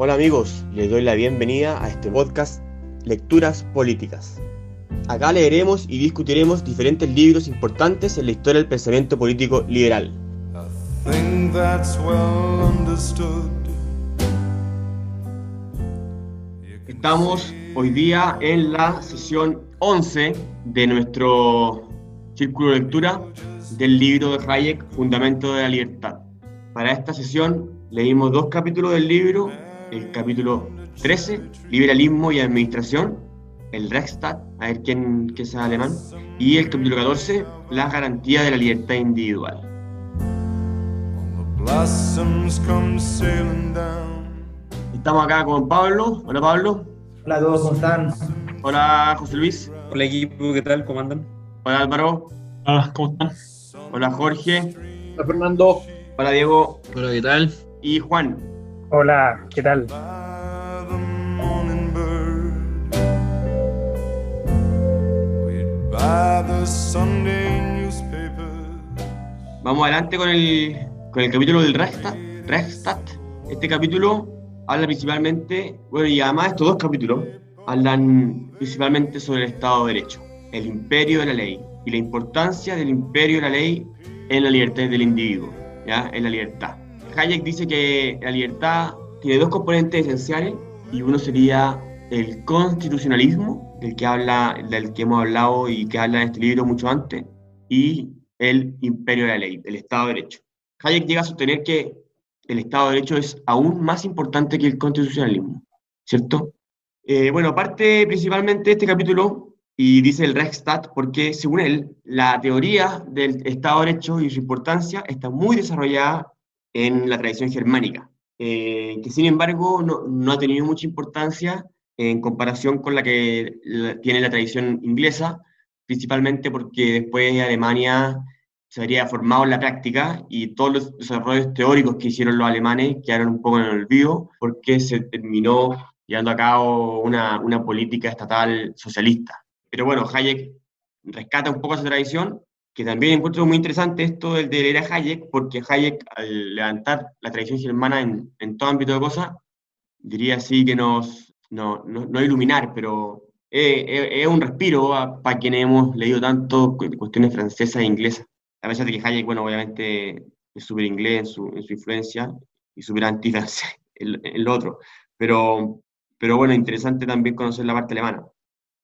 Hola amigos, les doy la bienvenida a este podcast Lecturas Políticas. Acá leeremos y discutiremos diferentes libros importantes en la historia del pensamiento político liberal. Estamos hoy día en la sesión 11 de nuestro círculo de lectura del libro de Hayek, Fundamento de la Libertad. Para esta sesión leímos dos capítulos del libro el capítulo 13, Liberalismo y Administración, el Reichstag, a ver quién, es alemán, y el capítulo 14, La garantía de la libertad individual. Estamos acá con Pablo. Hola Pablo. Hola a todos, ¿cómo están? Hola José Luis. Hola equipo, ¿qué tal? ¿Cómo andan? Hola Álvaro. Hola, ¿cómo están? Hola Jorge. Hola Fernando. Hola Diego. Hola, ¿qué tal? Y Juan. Hola, ¿qué tal? Vamos adelante con el, con el capítulo del Reichstag. Este capítulo habla principalmente, bueno, y además estos dos capítulos hablan principalmente sobre el Estado de Derecho, el imperio de la ley y la importancia del imperio de la ley en la libertad del individuo, ¿ya? en la libertad. Hayek dice que la libertad tiene dos componentes esenciales y uno sería el constitucionalismo, del que, habla, del que hemos hablado y que habla en este libro mucho antes, y el imperio de la ley, el Estado de Derecho. Hayek llega a sostener que el Estado de Derecho es aún más importante que el constitucionalismo, ¿cierto? Eh, bueno, parte principalmente de este capítulo y dice el Reichstag porque según él, la teoría del Estado de Derecho y su importancia está muy desarrollada en la tradición germánica, eh, que sin embargo no, ha tenido mucha importancia en comparación con la que tiene la tradición inglesa, principalmente porque después Alemania se habría formado en la práctica y todos los desarrollos teóricos que hicieron los alemanes quedaron un poco en el olvido porque se terminó llevando a cabo una, una política estatal socialista. Pero bueno, Hayek rescata un poco esa tradición que también encuentro muy interesante esto del de leer a Hayek, porque Hayek, al levantar la tradición germana en, en todo ámbito de cosas, diría así que nos, no, no, no iluminar, pero es, un respiro para quienes hemos leído tanto cuestiones francesas e inglesas. A pesar de que Hayek, bueno, obviamente es súper inglés en su, en su, influencia y súper anti-francés en lo otro. Pero, pero bueno, interesante también conocer la parte alemana,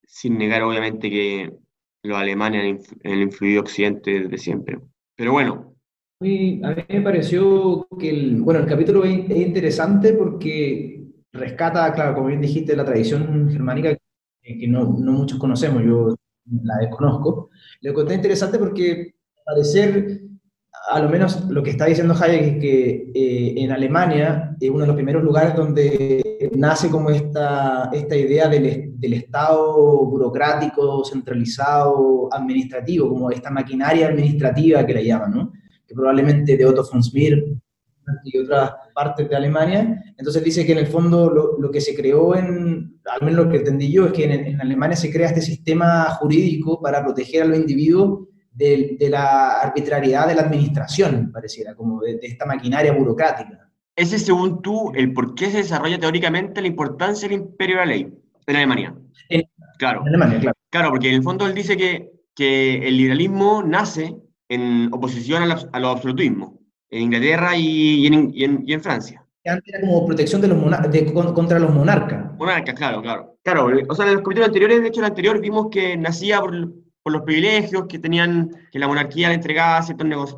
sin negar obviamente que los alemanes en el influido Occidente desde siempre. Pero bueno. a mí me pareció que el, bueno, el capítulo es interesante porque rescata, claro, como bien dijiste, la tradición germánica que no, no muchos conocemos, yo la desconozco. Lo encontré interesante porque, al parecer, a lo menos lo que está diciendo Hayek es que eh, en Alemania es uno de los primeros lugares donde nace como esta, esta idea del, del, Estado burocrático, centralizado, administrativo, como esta maquinaria administrativa que la llaman, ¿no? que probablemente de Otto von Smir y otras partes de Alemania. Entonces dice que en el fondo lo, lo que se creó en, al menos lo que entendí yo, es que en, en Alemania se crea este sistema jurídico para proteger a los individuos de, la arbitrariedad de la administración, pareciera, como de, esta maquinaria burocrática. Ese, según tú, el por qué se desarrolla teóricamente la importancia del imperio de la ley en Alemania. claro. En Alemania, claro. Claro, porque en el fondo él dice que, que el liberalismo nace en oposición a, a los absolutismos, en Inglaterra y, en, y, en, Francia. Antes era como protección de los de, contra los monarcas. Monarcas, claro, claro. Claro, o sea, en los capítulos anteriores, de hecho, en el anterior vimos que nacía por, por los privilegios que tenían, que la monarquía le entregaba a ciertos,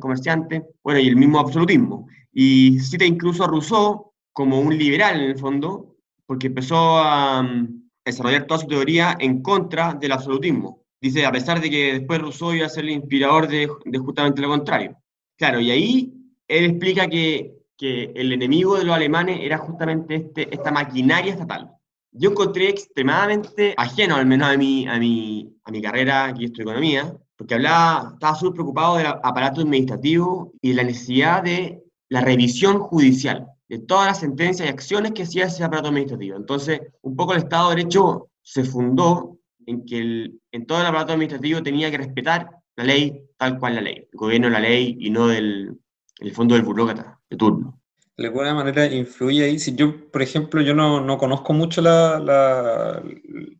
comerciantes, bueno, y el mismo absolutismo. Y cita incluso a Rousseau como un liberal en el fondo, porque empezó a, mm, desarrollar toda su teoría en contra del absolutismo. Dice, a pesar de que después Rousseau iba a ser el inspirador de, de justamente lo contrario. Claro, y ahí él explica que, que el enemigo de los alemanes era justamente este, esta maquinaria estatal yo encontré extremadamente ajeno, al menos a mi, a mi, a mi carrera, que esto economía, porque hablaba, estaba súper preocupado del aparato administrativo y de la necesidad de la revisión judicial de todas las sentencias y acciones que hacía ese aparato administrativo. Entonces, un poco el Estado de Derecho se fundó en que el, en todo el aparato administrativo tenía que respetar la ley tal cual la ley, el gobierno la ley y no del el fondo del burócrata de turno. de alguna manera influye ahí. Yo, por ejemplo, yo no, no conozco mucho la, la,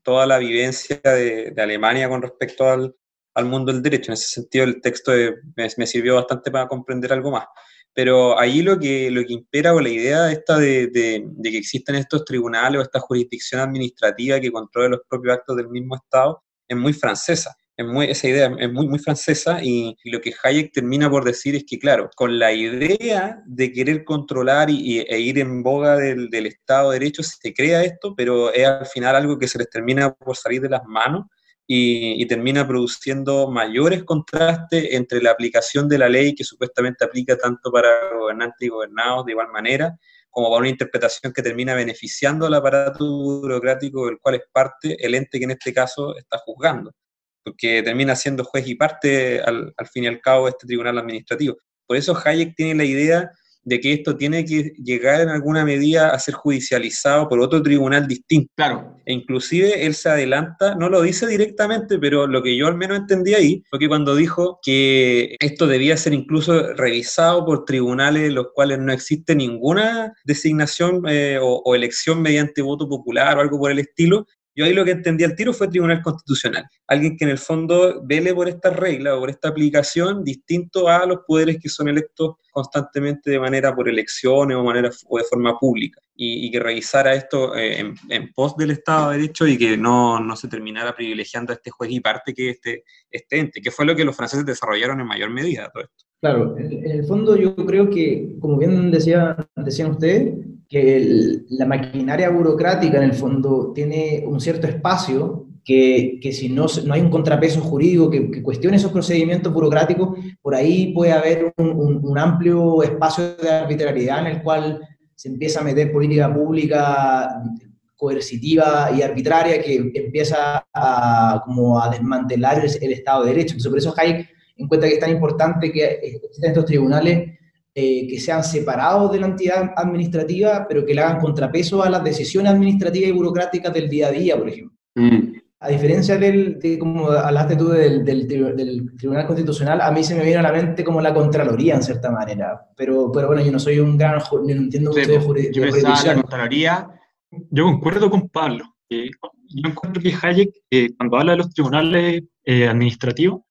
toda la vivencia de, de, Alemania con respecto al, al, mundo del derecho. En ese sentido, el texto me, sirvió bastante para comprender algo más. Pero ahí lo que, lo que impera o la idea esta de, de, que existen estos tribunales o esta jurisdicción administrativa que controle los propios actos del mismo Estado es muy francesa. Es muy, esa idea es muy, muy francesa y, y, lo que Hayek termina por decir es que, claro, con la idea de querer controlar y, e ir en boga del, del, Estado de Derecho se crea esto, pero es al final algo que se les termina por salir de las manos y, termina produciendo mayores contrastes entre la aplicación de la ley que supuestamente aplica tanto para gobernantes y gobernados de igual manera, como para una interpretación que termina beneficiando al aparato burocrático del cual es parte el ente que en este caso está juzgando porque termina siendo juez y parte al, al fin y al cabo de este tribunal administrativo. Por eso Hayek tiene la idea de que esto tiene que llegar en alguna medida a ser judicializado por otro tribunal distinto. Claro. E inclusive él se adelanta, no lo dice directamente, pero lo que yo al menos entendí ahí fue que cuando dijo que esto debía ser incluso revisado por tribunales en los cuales no existe ninguna designación eh, o, o, elección mediante voto popular o algo por el estilo, yo ahí lo que entendí al tiro fue Tribunal Constitucional. Alguien que en el fondo vele por esta regla o por esta aplicación distinto a los poderes que son electos constantemente de manera por elecciones o, manera, o de forma pública. Y, que revisara esto eh, en, en, pos del Estado de Derecho y que no, no, se terminara privilegiando a este juez y parte que este, este ente, que fue lo que los franceses desarrollaron en mayor medida todo esto. Claro, en, en el fondo yo creo que, como bien decía, decían ustedes, que el, la maquinaria burocrática en el fondo tiene un cierto espacio que, que si no, no, hay un contrapeso jurídico que, que, cuestione esos procedimientos burocráticos, por ahí puede haber un, un, un, amplio espacio de arbitrariedad en el cual se empieza a meter política pública coercitiva y arbitraria que empieza a, como a desmantelar el, el Estado de Derecho. Entonces, por eso Hayek encuentra que es tan importante que existen estos tribunales eh, que sean separados de la entidad administrativa, pero que le hagan contrapeso a las decisiones administrativas y burocráticas del día a día, por ejemplo. Mm. A diferencia del, de, como hablaste tú del, del, del, Tribunal Constitucional, a mí se me viene a la mente como la Contraloría, en cierta manera. Pero, pero bueno, yo no soy un gran, no entiendo sí, mucho de, yo de la Contraloría. Yo concuerdo con Pablo. Eh, yo encuentro que Hayek, eh, cuando habla de los tribunales eh, administrativos,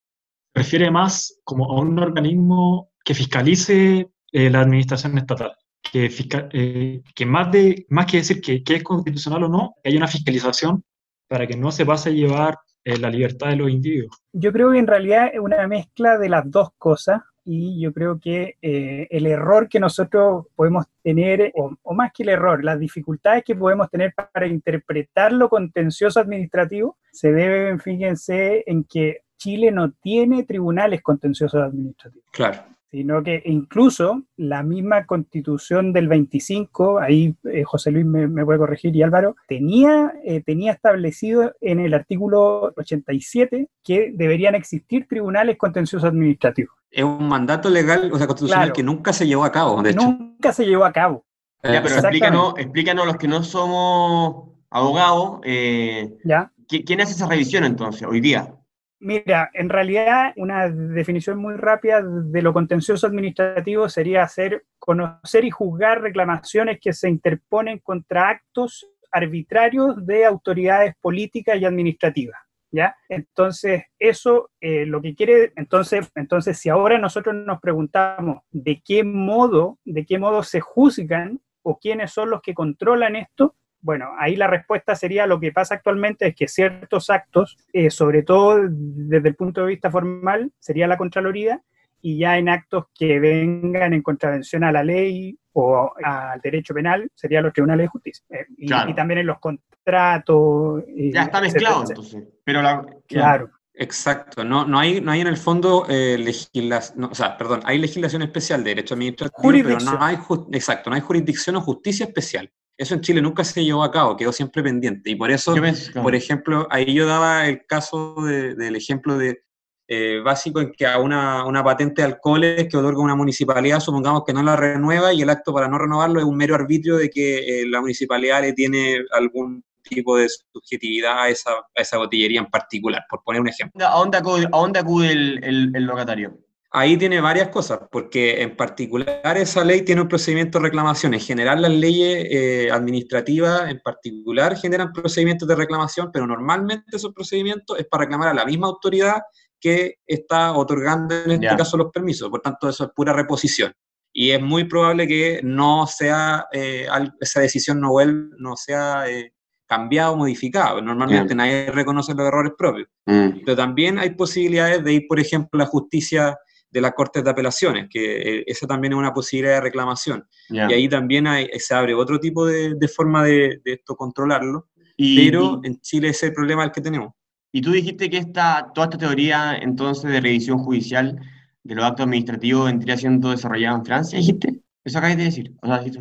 refiere más como a un organismo que fiscalice eh, la administración estatal. Que, fiscal, eh, que, más, de, más que decir que, que, es constitucional o no, haya una fiscalización para que no se pase a llevar eh, la libertad de los individuos. Yo creo que en realidad es una mezcla de las dos cosas y yo creo que eh, el error que nosotros podemos tener, o, o, más que el error, las dificultades que podemos tener para interpretar lo contencioso administrativo, se deben, fíjense, en que Chile no tiene tribunales contenciosos administrativos. Claro sino que incluso la misma constitución del 25, ahí eh, José Luis me, me, puede corregir y Álvaro, tenía, eh, tenía establecido en el artículo 87 que deberían existir tribunales contenciosos administrativos. Es un mandato legal, o sea, constitucional claro, que nunca se llevó a cabo, de nunca hecho. Nunca se llevó a cabo. Ya, pero explícanos, explícanos los que no somos abogados, eh, ¿Ya? ¿quién hace esa revisión entonces, hoy día? Mira, en realidad una definición muy rápida de lo contencioso administrativo sería hacer, conocer y juzgar reclamaciones que se interponen contra actos arbitrarios de autoridades políticas y administrativas. ¿Ya? Entonces, eso eh, lo que quiere, entonces, entonces, si ahora nosotros nos preguntamos de qué modo, de qué modo se juzgan o quiénes son los que controlan esto, bueno, ahí la respuesta sería lo que pasa actualmente es que ciertos actos, eh, sobre todo desde el punto de vista formal, sería la Contraloría, y ya en actos que vengan en contravención a la ley o al derecho penal, serían los tribunales de justicia. Eh, y, claro. y, también en los contratos. Eh, ya está mezclado etcétera. entonces. Pero la, claro. Exacto, no, no, hay, no hay en el fondo eh, legislación, no, o sea, perdón, hay legislación especial de derecho administrativo, pero no hay, exacto, no hay jurisdicción o justicia especial. Eso en Chile nunca se llevó a cabo, quedó siempre pendiente. Y por eso, por ejemplo, ahí yo daba el caso de, del ejemplo de eh, básico en que a una, una, patente de alcoholes que otorga una municipalidad, supongamos que no la renueva y el acto para no renovarlo es un mero arbitrio de que eh, la municipalidad le tiene algún tipo de subjetividad a esa, a esa botillería en particular, por poner un ejemplo. ¿A dónde acude, a dónde acude el, el, el locatario? Ahí tiene varias cosas, porque en particular esa ley tiene un procedimiento de reclamación. En general las leyes eh, administrativas en particular generan procedimientos de reclamación, pero normalmente esos procedimientos es para reclamar a la misma autoridad que está otorgando en este caso los permisos. Por tanto, eso es pura reposición. Y es muy probable que no sea, eh, esa decisión no, vuelva, no sea eh, cambiado o modificado. Normalmente nadie reconoce los errores propios. Mm. Pero también hay posibilidades de ir, por ejemplo, a la justicia de las Cortes de Apelaciones, que eh, esa también es una posibilidad de reclamación. Y ahí también se abre otro tipo de, forma de, esto controlarlo, pero en Chile ese es el problema el que tenemos. Y tú dijiste que esta, toda esta teoría entonces de revisión judicial de los actos administrativos vendría siendo desarrollada en Francia, dijiste. ¿Eso acabas de decir?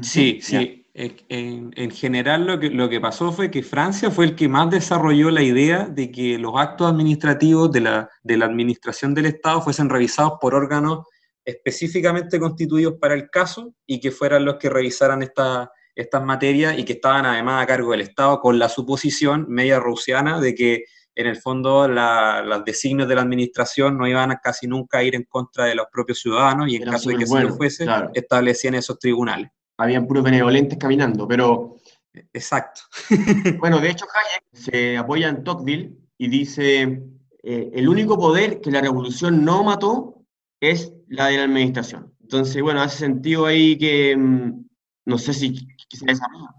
sí, sí. En, en, general lo que, lo que pasó fue que Francia fue el que más desarrolló la idea de que los actos administrativos de la, de la administración del Estado fuesen revisados por órganos específicamente constituidos para el caso y que fueran los que revisaran esta, estas materias y que estaban además a cargo del Estado con la suposición media rusiana de que en el fondo los designios de la administración no iban a casi nunca a ir en contra de los propios ciudadanos y en caso de que se lo fuese, establecían esos tribunales. Habían puros benevolentes caminando, pero... Exacto. bueno, de hecho Hayek se apoya en Tocqueville y dice, eh, el único poder que la revolución no mató es la de la administración. Entonces, bueno, hace sentido ahí que, mm, no sé si, se desarrolla.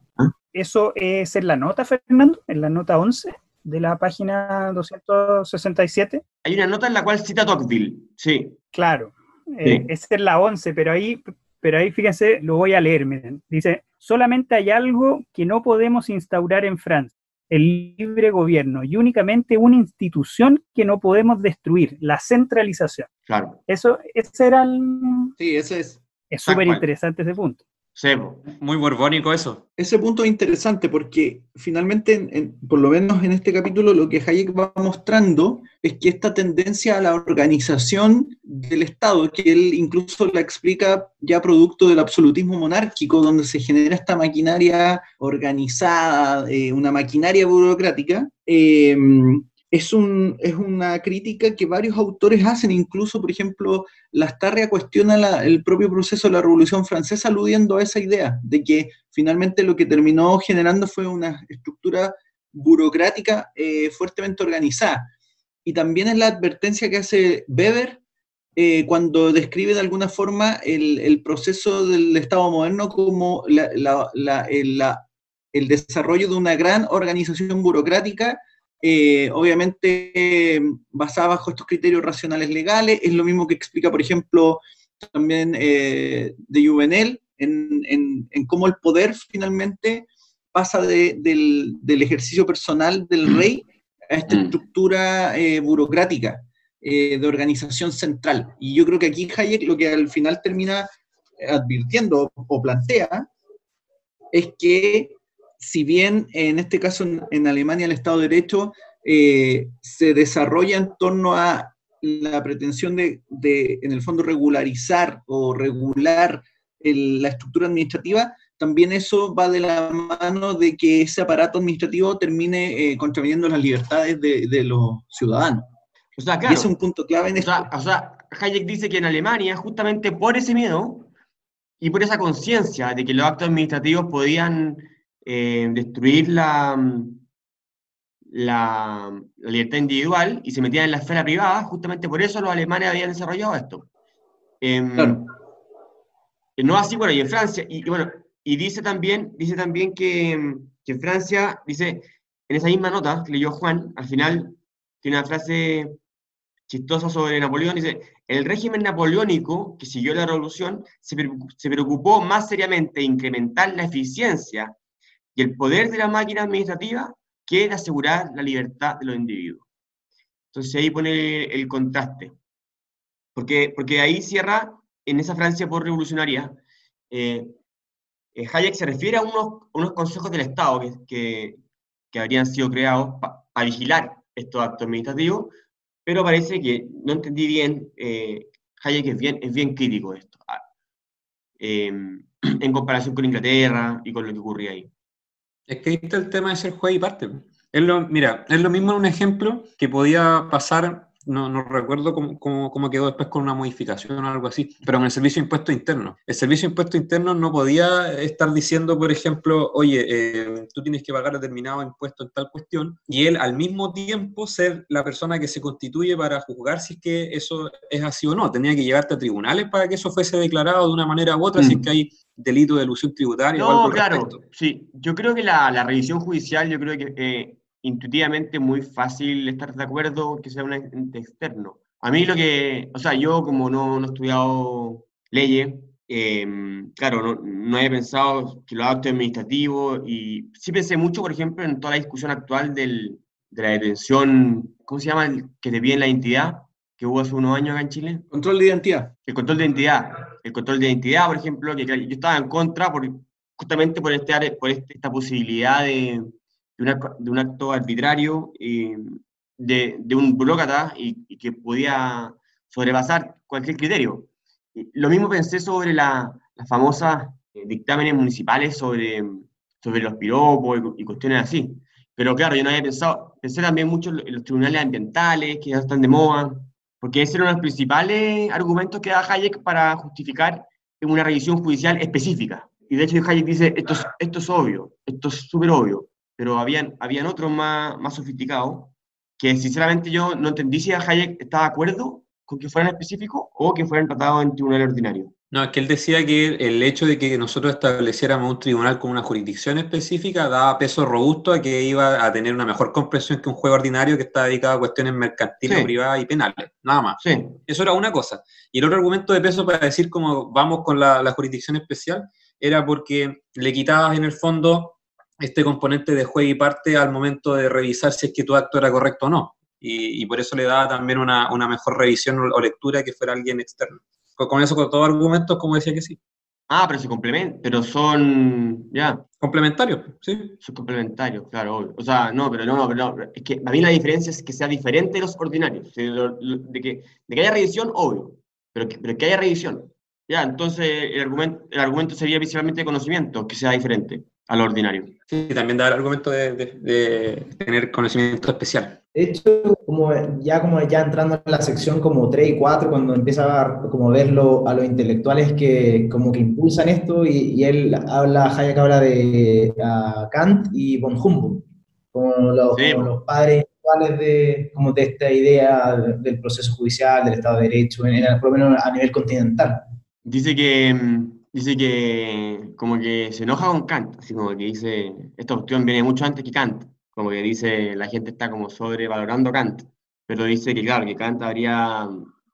¿Eso es en la nota, Fernando? ¿En la nota 11? de la página 267. Hay una nota en la cual cita Tocqueville, sí. Claro, eh, esa es la 11, pero ahí, pero ahí fíjense, lo voy a leer, miren. Dice, solamente hay algo que no podemos instaurar en Francia, el libre gobierno, y únicamente una institución que no podemos destruir, la centralización. Claro. Eso, ese era el... Sí, ese es. Es súper interesante ese punto. Sí, muy borbónico eso. Ese punto es interesante porque finalmente, por lo menos en este capítulo, lo que Hayek va mostrando es que esta tendencia a la organización del Estado, que él incluso la explica ya producto del absolutismo monárquico, donde se genera esta maquinaria organizada, eh, una maquinaria burocrática, eh, es, un, es una crítica que varios autores hacen, incluso, por ejemplo, Lastarria cuestiona el propio proceso de la Revolución Francesa aludiendo a esa idea de que finalmente lo que terminó generando fue una estructura burocrática eh, fuertemente organizada. Y también es la advertencia que hace Weber eh, cuando describe de alguna forma el, proceso del Estado moderno como el desarrollo de una gran organización burocrática eh, obviamente eh, basada bajo estos criterios racionales legales. Es lo mismo que explica, por ejemplo, también eh, de Juvenel, en, cómo el poder finalmente pasa del, ejercicio personal del mm. rey a esta mm. estructura burocrática de organización central. Y yo creo que aquí Hayek lo que al final termina advirtiendo o plantea es que si bien en este caso en, Alemania el Estado de Derecho eh, se desarrolla en torno a la pretensión de, en el fondo, regularizar o regular la estructura administrativa, también eso va de la mano de que ese aparato administrativo termine eh, contraviniendo las libertades de, los ciudadanos. O sea, claro, y es un punto clave en esto. O sea, Hayek dice que en Alemania, justamente por ese miedo y por esa conciencia de que los actos administrativos podían eh, destruir la, la, libertad individual y se metían en la esfera privada, justamente por eso los alemanes habían desarrollado esto. Em, no así, bueno, y en Francia, y, bueno, y dice también, dice también que, que, en Francia, dice, en esa misma nota que leyó Juan, al final tiene una frase chistosa sobre Napoleón, dice, el régimen napoleónico que siguió la revolución se, se preocupó más seriamente de incrementar la eficiencia y el poder de la máquina administrativa que de asegurar la libertad de los individuos. Entonces ahí pone el contraste. Porque, porque ahí cierra, en esa Francia por revolucionaria, eh, eh, Hayek se refiere a unos, unos consejos del Estado que, que, que habrían sido creados para vigilar estos actos administrativos, pero parece que no entendí bien, eh, Hayek es bien, es bien crítico de esto, ah, en comparación con Inglaterra y con lo que ocurría ahí. Es que ahí está el tema de ser juez y parte. Es lo, mira, es lo mismo un ejemplo que podía pasar no, no recuerdo cómo, cómo, cómo, quedó después con una modificación o algo así, pero en el servicio de impuestos internos. El servicio de impuestos internos no podía estar diciendo, por ejemplo, oye, eh, tú tienes que pagar determinado impuesto en tal cuestión, y él al mismo tiempo ser la persona que se constituye para juzgar si es que eso es así o no. Tenía que llevarte a tribunales para que eso fuese declarado de una manera u otra, si es mm. que hay delito de ilusión tributaria. No, claro, sí. Yo creo que la, la, revisión judicial, yo creo que eh, intuitivamente muy fácil estar de acuerdo que sea un ente externo. A mí lo que, o sea, yo como no, no he estudiado leyes, em, claro, no, no he pensado que lo actos administrativo y sí pensé mucho, por ejemplo, en toda la discusión actual del, de la detención, ¿cómo se llama? El que te piden la identidad, que hubo hace unos años acá en Chile. Control de identidad. El control de identidad. El control de identidad, por ejemplo, que yo estaba en contra por, justamente por, este, por este, esta posibilidad de, de, un acto arbitrario eh, de, de, un burócrata y, y, que podía sobrepasar cualquier criterio. Lo mismo pensé sobre las la famosas eh, dictámenes municipales sobre, sobre los piropos y, y, cuestiones así. Pero claro, yo no había pensado, pensé también mucho en los tribunales ambientales, que ya están de moda, porque ese era uno de los principales argumentos que da Hayek para justificar una revisión judicial específica. Y de hecho Hayek dice, esto es, esto es obvio, esto es súper obvio, pero habían, habían otros más, más sofisticados que sinceramente yo no entendí si Hayek estaba de acuerdo con que fueran específicos o que fueran tratados en tribunal ordinario. No, es que él decía que el hecho de que nosotros estableciéramos un tribunal con una jurisdicción específica daba peso robusto a que iba a tener una mejor comprensión que un juego ordinario que está dedicado a cuestiones mercantiles, privadas y penales, nada más. Sí. Eso era una cosa. Y el otro argumento de peso para decir cómo vamos con la, la jurisdicción especial era porque le quitabas en el fondo este componente de juego y parte al momento de revisar si es que tu acto era correcto o no. Y, y por eso le daba también una, una, mejor revisión o lectura que fuera alguien externo. Con eso, con todos argumentos, como decía que sí. Ah, pero se complementan, pero son, ya. Complementarios, sí. Son complementarios, claro, O sea, no, pero no, no, pero no. Es que a mí la diferencia es que sea diferente de los ordinarios. De, que, de que haya revisión, obvio, pero que, pero que haya revisión. Ya, entonces el argumento, el argumento sería principalmente de conocimiento, que sea diferente al ordinario. Sí, también da el argumento de, de, de, tener conocimiento especial. De hecho, como ya como ya entrando en la sección como 3 y 4, cuando empieza a como verlo a los intelectuales que como que impulsan esto, y, y él habla, Hayek habla de Kant y von Humboldt, como los, sí. como los padres de, como de esta idea del proceso judicial, del Estado de Derecho, en, por lo menos a nivel continental. Dice que mm, dice que como que se enoja con Kant, así como que dice, esta cuestión viene mucho antes que Kant, como que dice, la gente está como sobrevalorando Kant, pero dice que claro, que Kant habría,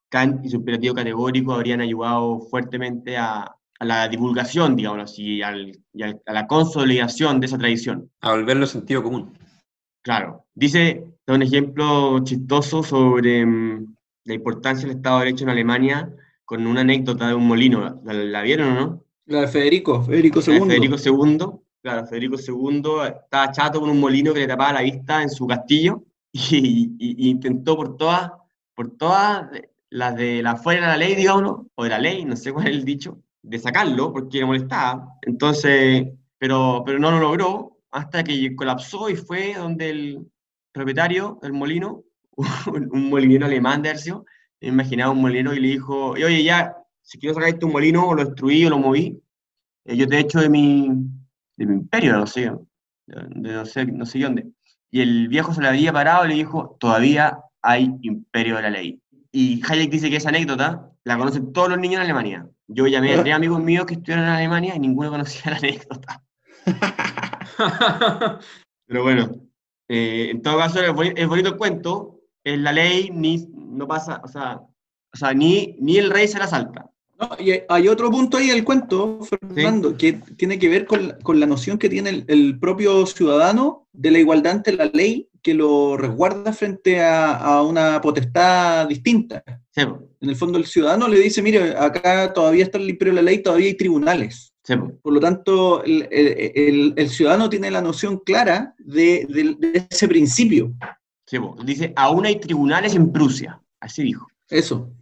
Kant y su imperativo categórico habrían ayudado fuertemente a, a la divulgación, digamos así, al, y al, a la consolidación de esa tradición. A volverlo sentido común. Claro. Dice, da un ejemplo chistoso sobre um, la importancia del Estado de Derecho en Alemania, con una anécdota de un molino. ¿La, la vieron o no? La de Federico, Federico II. Federico II, claro, Federico II estaba chato con un molino que le tapaba la vista en su castillo y, y, y intentó por todas, por todas las de la fuera de la ley, digamos, o de la ley, no sé cuál es el dicho, de sacarlo porque le molestaba. Entonces, pero, pero no lo logró hasta que colapsó y fue donde el propietario del molino, un, un molinero alemán de Hercio, imaginaba un molino y le dijo, oye, ya, si quiero sacar este molino, o lo destruí o lo moví, eh, yo te echo de mi, de mi imperio, no sé, de, no, sé, no sé dónde. Y el viejo se le había parado y le dijo, todavía hay imperio de la ley. Y Hayek dice que esa anécdota la conocen todos los niños en Alemania. Yo llamé a tres amigos míos que estudiaron en Alemania y ninguno conocía la anécdota. Pero bueno, eh, en todo caso es bonito, es bonito el cuento, es la ley, ni no pasa, o sea, o sea ni, ni el rey se la salta. No, y hay otro punto ahí del cuento, Fernando, ¿Sí? que tiene que ver con, con la noción que tiene el, el, propio ciudadano de la igualdad ante la ley que lo resguarda frente a, a una potestad distinta. Sí. En el fondo el ciudadano le dice, mire, acá todavía está el imperio de la ley, todavía hay tribunales. Sí. Por lo tanto, el, el, el, ciudadano tiene la noción clara de, de, de ese principio. Sí, dice, aún hay tribunales en Prusia. Así dijo. Eso.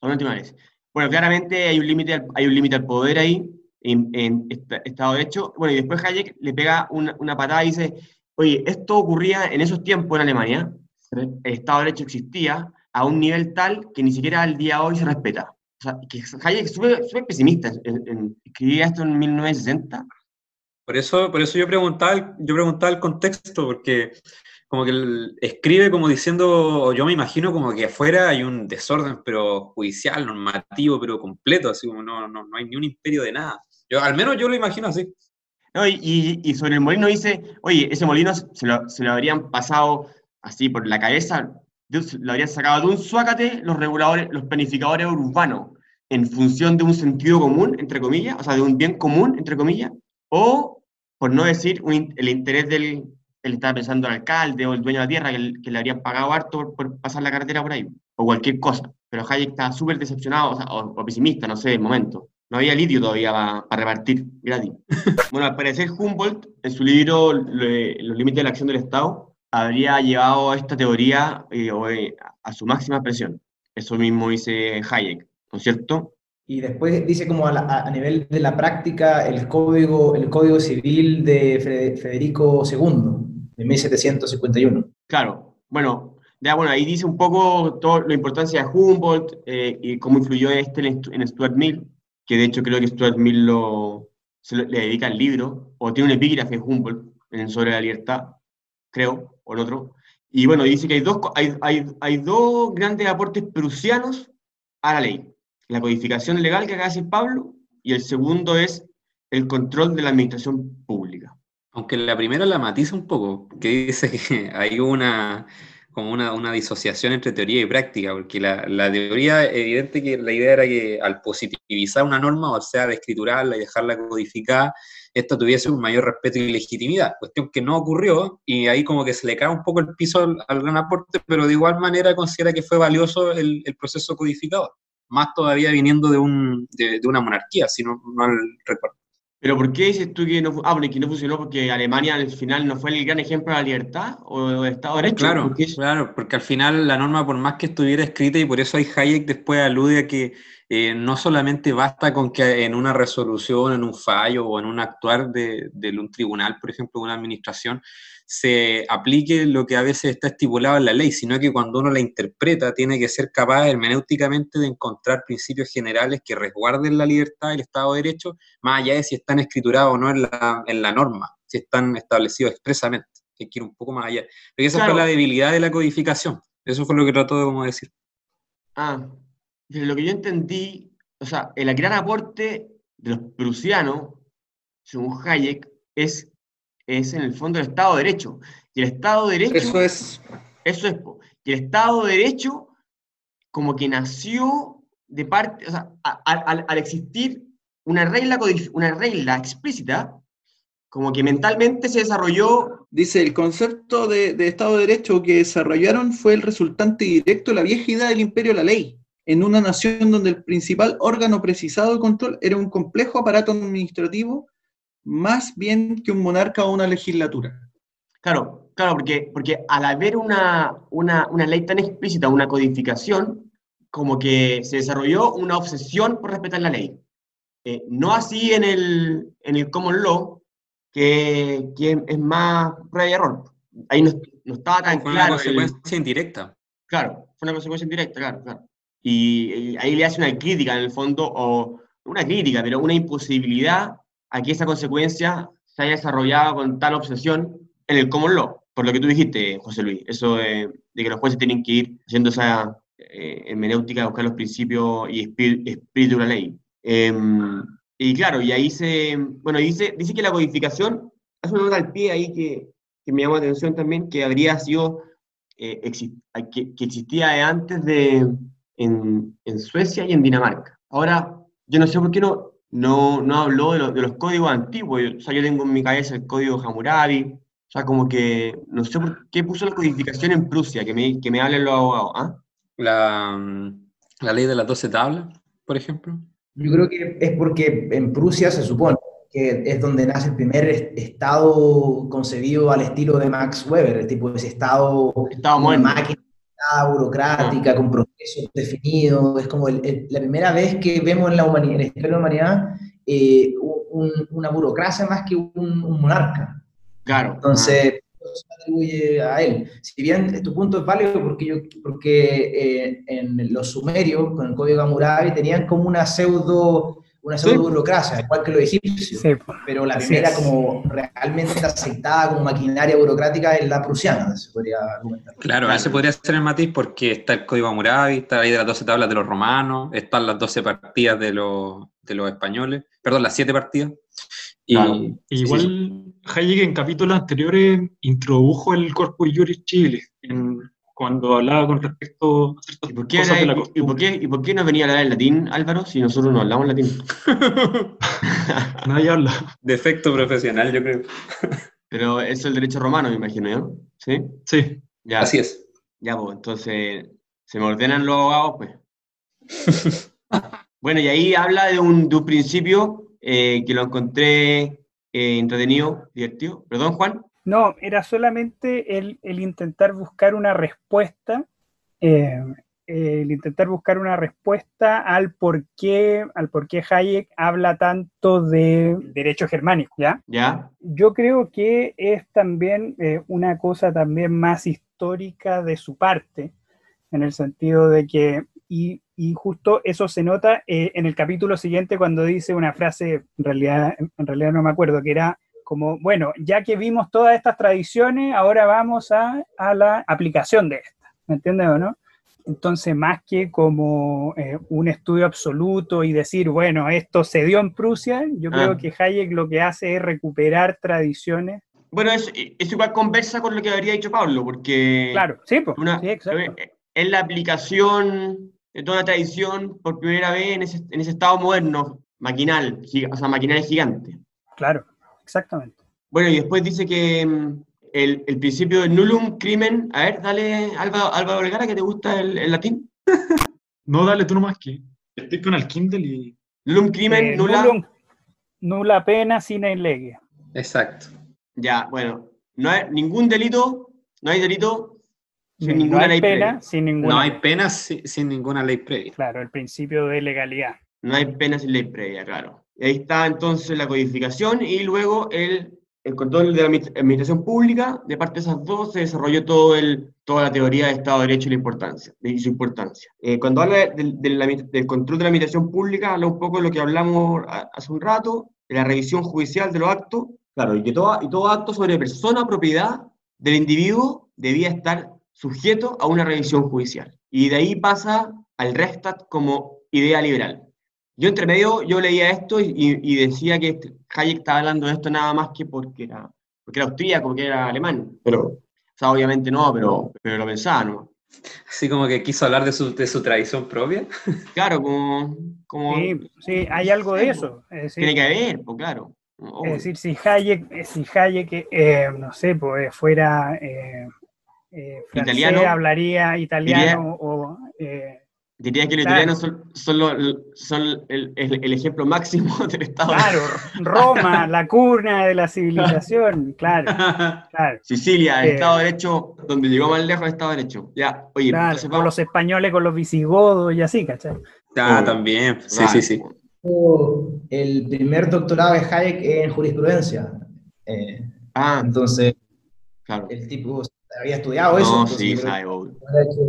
Aún hay tribunales. Bueno, claramente hay un límite hay un límite al poder ahí, en, en Estado de Derecho. Bueno, y después Hayek le pega una, una, patada y dice, oye, esto ocurría en esos tiempos en Alemania, el Estado de Derecho existía, a un nivel tal que ni siquiera al día de hoy se respeta. O sea, que Hayek es súper pesimista. En, en, escribía esto en 1960. Por eso, por eso yo, preguntaba, yo preguntaba el contexto, porque como que escribe como diciendo, yo me imagino como que afuera hay un desorden, pero judicial, normativo, pero completo, así como no, no, no hay ni un imperio de nada. Yo, al menos yo lo imagino así. No, y, y, sobre el molino dice, oye, ese molino se lo, se lo habrían pasado así por la cabeza, lo habrían sacado de un suácate los reguladores, los planificadores urbanos, en función de un sentido común, entre comillas, o sea, de un bien común, entre comillas, o, por no decir, el interés del, él estaba pensando el alcalde o el dueño de la tierra que, le habrían pagado harto por, pasar la carretera por ahí, o cualquier cosa. Pero Hayek estaba súper decepcionado o, pesimista, no sé, el momento. No había litio todavía para repartir gratis. bueno, al parecer Humboldt, en su libro Los límites de la acción del Estado, habría llevado esta teoría eh, eh, a su máxima presión. Eso mismo dice Hayek, ¿no es cierto? Y después dice como a, nivel de la práctica el código, el código civil de Federico II, de 1751. Claro, bueno, ya, bueno, ahí dice un poco toda la importancia de Humboldt eh, y cómo influyó este en Stuart Mill, que de hecho creo que Stuart Mill lo, se le dedica el libro, o tiene un epígrafe Humboldt en Sobre la Libertad, creo, o en otro. Y bueno, dice que hay dos, hay, hay, hay dos grandes aportes prusianos a la ley. La codificación legal que acaba de Pablo, y el segundo es el control de la administración pública. Aunque la primera la matiza un poco, que dice que hay una como una, una disociación entre teoría y práctica, porque la, la, teoría, evidente que la idea era que al positivizar una norma, o sea, de escriturarla y dejarla codificada, esto tuviese un mayor respeto y legitimidad, cuestión que no ocurrió, y ahí como que se le cae un poco el piso al, gran aporte, pero de igual manera considera que fue valioso el, el proceso codificador, más todavía viniendo de, un, de, una monarquía, si no, no recuerdo. ¿Pero por qué dices tú que no, ah, que no funcionó? ¿Porque Alemania al final no fue el gran ejemplo de la libertad o de Estado de Derecho? Claro, claro, porque al final la norma, por más que estuviera escrita, y por eso hay Hayek después alude a que eh, no solamente basta con que en una resolución, en un fallo o en un actuar de, de un tribunal, por ejemplo, de una administración, se aplique lo que a veces está estipulado en la ley, sino que cuando uno la interpreta tiene que ser capaz hermenéuticamente de encontrar principios generales que resguarden la libertad y el Estado de Derecho, más allá de si están escriturados o no en la, en la norma, si están establecidos expresamente. Hay que ir un poco más allá. Pero esa fue la debilidad de la codificación. Eso fue lo que trató de como decir. Ah, lo que yo entendí, o sea, el gran aporte de los prusianos, según Hayek, es es en el fondo el Estado de Derecho. Y el Estado de Derecho... Eso es... Eso es. Y el Estado de Derecho como que nació de parte, o sea, al, existir una regla, una regla explícita, como que mentalmente se desarrolló... Dice, el concepto de, de, Estado de Derecho que desarrollaron fue el resultante directo de la vieja idea del imperio de la ley, en una nación donde el principal órgano precisado de control era un complejo aparato administrativo más bien que un monarca o una legislatura. Claro, claro, porque, porque al haber una, una, una ley tan explícita, una codificación, como que se desarrolló una obsesión por respetar la ley. Eh, no así en el, en el common law, que, que es más prueba y error. Ahí no, no estaba tan fue claro. Una consecuencia indirecta. Claro, fue una consecuencia indirecta, claro, claro. Y, ahí le hace una crítica en el fondo, o una crítica, pero una imposibilidad a que esa consecuencia se haya desarrollado con tal obsesión en el common law, por lo que tú dijiste, José Luis, eso de, que los jueces tienen que ir haciendo esa eh, hermenéutica de buscar los principios y espíritu de la ley. Em, y claro, y ahí se, bueno, dice, dice que la codificación, hace una nota al pie ahí que, que me llama la atención también, que habría sido, eh, que, que, existía antes de, en, en Suecia y en Dinamarca. Ahora, yo no sé por qué no, no, no habló de, de, los códigos antiguos. O sea, yo tengo en mi cabeza el código Hammurabi. O sea, como que no sé por qué puso la codificación en Prusia, que me, que me hablen los abogados. ¿ah? La, la ley de las 12 tablas, por ejemplo. Yo creo que es porque en Prusia se supone que es donde nace el primer estado concebido al estilo de Max Weber, el tipo de ese estado, estado de máquina burocrática, con procesos definidos. Es como el, la primera vez que vemos en la, humanidad, en la historia de la humanidad eh, un, una burocracia más que un, monarca. Claro. Entonces, se atribuye a él. Si bien tu punto es válido porque, yo, porque eh, en los sumerios, con el código Hammurabi, tenían como una pseudo una pseudo burocracia, igual que los egipcios, pero la primera como realmente aceptada como maquinaria burocrática es la prusiana, se podría argumentar. Claro, ese podría ser el matiz porque está el código Hammurabi, está ahí de las 12 tablas de los romanos, están las 12 partidas de los, de los españoles, perdón, las 7 partidas. Y, Igual Hayek en capítulos anteriores introdujo el Corpus Juris Chile en, cuando hablaba con respecto a ¿Y por qué cosas de la ¿y, por qué, ¿Y por qué no venía a hablar en latín, Álvaro, si nosotros no hablamos latín? Nadie habla. Defecto profesional, yo creo. Pero eso es el derecho romano, me imagino, ¿no? ¿Sí? Sí. Ya. Así es. Ya, pues, entonces, ¿se me ordenan los abogados, pues? bueno, y ahí habla de un, de un principio eh, que lo encontré eh, entretenido, divertido. Perdón, Juan. No, era solamente el, intentar buscar una respuesta, eh, el intentar buscar una respuesta al por qué, al por qué Hayek habla tanto de derecho germánico, ¿ya? ¿Ya? Yo creo que es también eh, una cosa también más histórica de su parte, en el sentido de que, y, justo eso se nota eh, en el capítulo siguiente cuando dice una frase, en realidad, en realidad no me acuerdo, que era como, bueno, ya que vimos todas estas tradiciones, ahora vamos a, la aplicación de estas, ¿me entiendes o no? Entonces, más que como eh, un estudio absoluto y decir, bueno, esto se dio en Prusia, yo creo ah. que Hayek lo que hace es recuperar tradiciones. Bueno, eso, igual conversa con lo que habría dicho Pablo, porque... Claro, sí, pues, sí exacto. Es la aplicación de toda la tradición por primera vez en ese, en ese estado moderno, maquinal, o sea, maquinaria gigante. Claro exactamente. Bueno, y después dice que mm, el, el, principio de nullum crimen. A ver, dale, Álvaro, Álvaro Vergara, que te gusta el, latín. no, dale tú nomás que estoy con el Kindle y. Nullum crimen, eh, nula. nula pena sine lege. Exacto. Ya, bueno, no hay ningún delito, no hay delito sin ninguna ley pena, Sin ninguna no hay pena sin ninguna ley previa. Claro, el principio de legalidad. No hay pena sin ley previa, claro. Ahí está entonces la codificación y luego el, control de la administración pública. De parte de esas dos se desarrolló todo el, toda la teoría de Estado de Derecho y, la importancia, y su importancia. Eh, cuando habla del, control de la administración pública, habla un poco de lo que hablamos hace un rato, de la revisión judicial de los actos. Claro, y que todo, y todo acto sobre persona propiedad del individuo debía estar sujeto a una revisión judicial. Y de ahí pasa al Rechtstat como idea liberal. Yo entre medio, yo leía esto y, decía que este, Hayek estaba hablando de esto nada más que porque era, porque era austríaco, porque era alemán. Pero, o sea, obviamente no, pero, pero lo pensaba, ¿no? Así como que quiso hablar de su, de su tradición propia. Claro, como... como sí, hay algo de eso. tiene que haber, pues claro. Es decir, si Hayek, si Hayek eh, no sé, pues fuera eh, eh, francés, italiano, hablaría italiano o Diría que los italianos son, son, el, el, ejemplo máximo del Estado. Claro, Roma, la cuna de la civilización, claro. claro. Sicilia, el Estado de Derecho, donde llegó más lejos el Estado de Derecho. Ya, oye, claro, los españoles con los visigodos y así, ¿cachai? Ah, también, sí, sí, sí. El primer doctorado de Hayek en jurisprudencia. Eh, ah, entonces, claro. el tipo había estudiado eso. No, sí, sabe.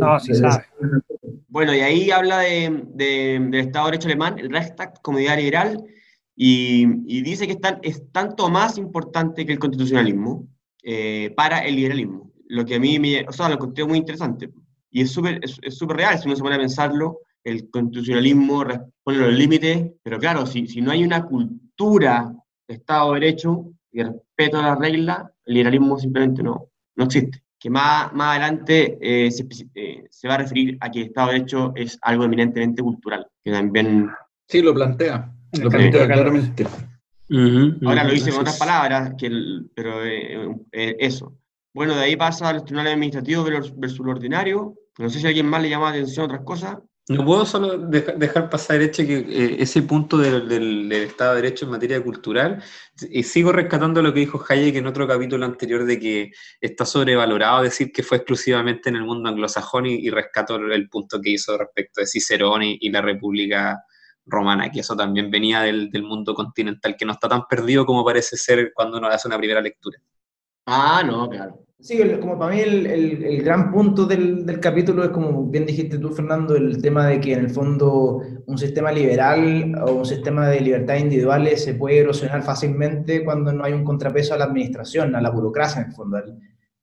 No, sí sabe. Bueno, y ahí habla de, del Estado de Derecho alemán, el Reichstag, Comunidad Liberal, y, dice que es tanto más importante que el constitucionalismo eh, para el liberalismo. Lo que a mí me, o sea, lo encontré muy interesante. Y es súper es, súper real, si uno se pone a pensarlo, el constitucionalismo pone los límites, pero claro, si, si no hay una cultura de Estado de Derecho y respeto a las reglas, el liberalismo simplemente no, no existe que más, más adelante eh, se, eh, se, va a referir a que el Estado de Derecho es algo eminentemente cultural, que también... Sí, lo plantea, lo plantea claramente. Ahora lo dice con otras palabras, que pero eh, eso. Bueno, de ahí pasa a los tribunales administrativos versus lo ordinario. No sé si a alguien más le llama la atención otras cosas. No puedo solo dejar pasar el hecho que eh, ese punto del, Estado de Derecho en materia cultural, y sigo rescatando lo que dijo Hayek en otro capítulo anterior de que está sobrevalorado decir que fue exclusivamente en el mundo anglosajón y, rescato el punto que hizo respecto de Cicerón y, la República Romana, que eso también venía del, mundo continental, que no está tan perdido como parece ser cuando uno hace una primera lectura. Ah, no, claro. Sí, como para mí el, el- gran punto del, del capítulo es como bien dijiste tú, Fernando, el tema de que en el fondo un sistema liberal o un sistema de libertades individuales se puede erosionar fácilmente cuando no hay un contrapeso a la administración, a la burocracia en el fondo,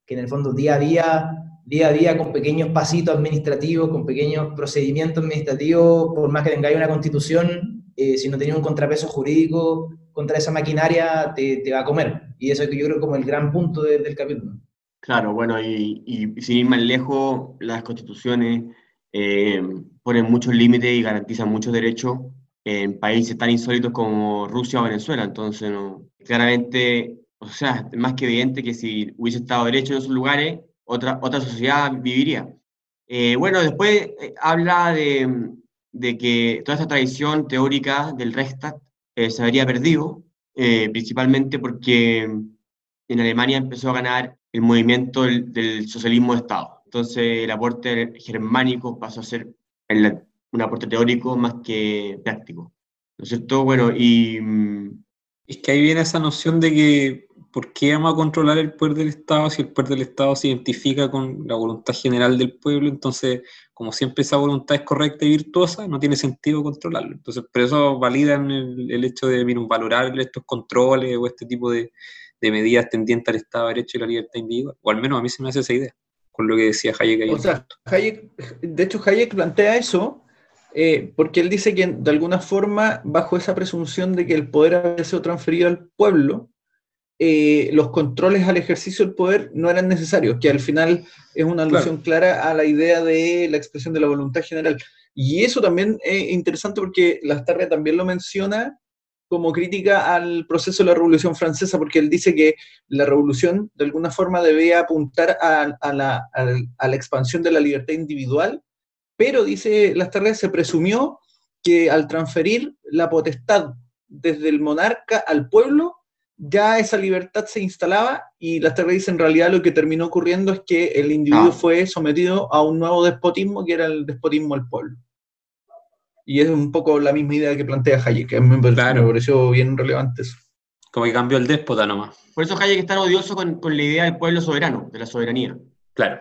que en el fondo día a día, día a día con pequeños pasitos administrativos, con pequeños procedimientos administrativos, por más que tengáis una constitución, eh, si no tenéis un contrapeso jurídico contra esa maquinaria, te, te va a comer. Y eso es que yo creo como el gran punto de- del capítulo. Claro, bueno, y, sin ir más lejos, las constituciones eh, ponen muchos límites y garantizan muchos derechos en países tan insólitos como Rusia o Venezuela. Entonces, claramente, o sea, es más que evidente que si hubiese estado derecho en esos lugares, otra, otra sociedad viviría. Eh, bueno, después eh, habla de, de que toda esta tradición teórica del Reichstag eh, se habría perdido, eh, principalmente porque en Alemania empezó a ganar el movimiento del, socialismo de Estado. Entonces el aporte germánico pasó a ser un aporte teórico más que práctico. ¿No es cierto? Bueno, y mm, Es que ahí viene esa noción de que ¿por qué vamos a controlar el poder del Estado si el poder del Estado se identifica con la voluntad general del pueblo? Entonces, como siempre esa voluntad es correcta y virtuosa, no tiene sentido controlarlo. Entonces, por eso validan el, hecho de valorar estos controles o este tipo de, de medidas tendientes al Estado de Derecho y la libertad individual. O al menos a mí se me hace esa idea, con lo que decía Hayek ahí. O sea, Hayek, de hecho, Hayek plantea eso eh, porque él dice que de alguna forma, bajo esa presunción de que el poder había sido transferido al pueblo, eh, los controles al ejercicio del poder no eran necesarios, que al final es una alusión clara a la idea de la expresión de la voluntad general. Y eso también es interesante porque Lastarria también lo menciona como crítica al proceso de la Revolución Francesa, porque él dice que la revolución de alguna forma debía apuntar a, a la, a la- a la expansión de la libertad individual, pero dice Lastarria, se presumió que al transferir la potestad desde el monarca al pueblo, ya esa libertad se instalaba y Lastarria dice en realidad lo que terminó ocurriendo es que el individuo Ah. fue sometido a un nuevo despotismo que era el despotismo del pueblo. Y es un poco la misma idea que plantea Hayek, que a mí me pareció, Claro. me pareció bien relevante eso. Como que cambió el déspota nomás. por eso Hayek es tan odioso con, con la idea del pueblo soberano, de la soberanía. Claro.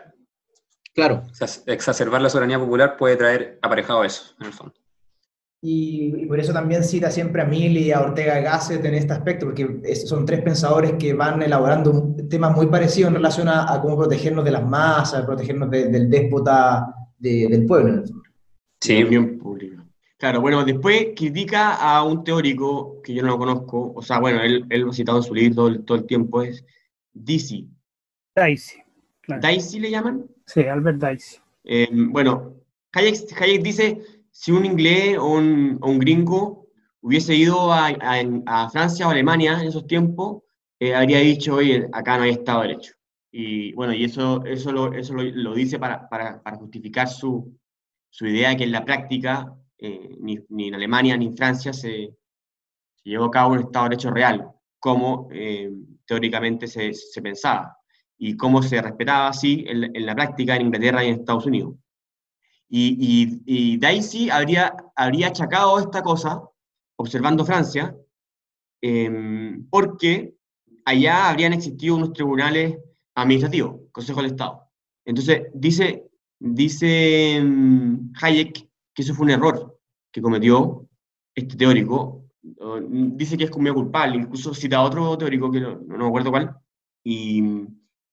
Claro, O sea, exacerbar la soberanía popular puede traer aparejado eso, en el fondo. Y, y por eso también cita siempre a Mill y a Ortega Gasset en este aspecto, porque es- son tres pensadores que van elaborando temas muy parecidos en relación a, a cómo protegernos de las masas, protegernos de- del déspota de- del pueblo. Sí, opinión pública. Claro, bueno, después critica a un teórico que yo no lo conozco, o sea, bueno, él, él lo ha citado en su libro todo, el- todo el tiempo, es Dicey. Dicey. claro. ¿Dicey le llaman? Sí, Albert Dicey. Eh, bueno, Hayek, Hayek dice, si un inglés o un, o un gringo hubiese ido a, a- a Francia o Alemania en esos tiempos, eh, habría dicho, oye, acá no hay Estado de Derecho. Y bueno, y eso, eso, lo, eso lo, lo dice para, para, para justificar su, su idea que en la práctica eh, ni, ni en Alemania ni en Francia se, se llevó a cabo un Estado de Derecho real, como eh, teóricamente se, se pensaba, y cómo se respetaba así en, en la práctica en Inglaterra y en Estados Unidos. Y, y, y Dicey habría, habría achacado esta cosa, observando Francia, em, porque allá habrían existido unos tribunales administrativos, Consejo del Estado. Entonces, dice, dice em, Hayek que eso fue un error que cometió este teórico. Dice que es como culpable, incluso cita a otro teórico que no, no me acuerdo cuál, y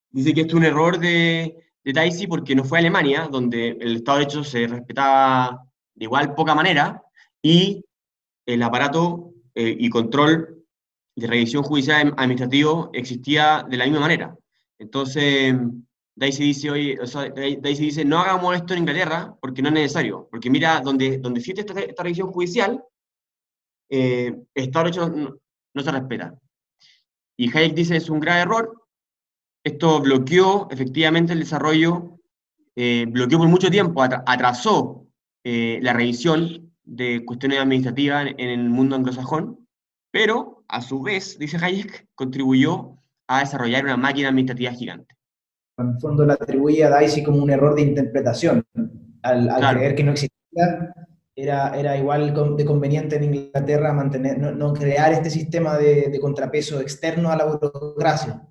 dice que esto es un error de, de Dicey porque no fue a Alemania, donde el Estado de Derecho se respetaba de igual poca manera, y el aparato eh, y control de revisión judicial administrativo existía de la misma manera. Entonces, Dicey dice, oye, o dice, no hagamos esto en Inglaterra porque no es necesario, porque mira, donde, donde existe esta, esta revisión judicial, eh, Estado de Derecho no, no se respeta. Y Hayek dice, es un grave error, esto bloqueó efectivamente el desarrollo, eh, bloqueó por mucho tiempo, atra- atrasó eh, la revisión de cuestiones administrativas en, en el mundo anglosajón, pero a su vez, dice Hayek, contribuyó a desarrollar una máquina administrativa gigante. En el fondo le atribuye a Dicey como un error de interpretación, al, al Claro. creer que no existía, era, era igual de conveniente en Inglaterra mantener, no, no crear este sistema de, de contrapeso externo a la burocracia.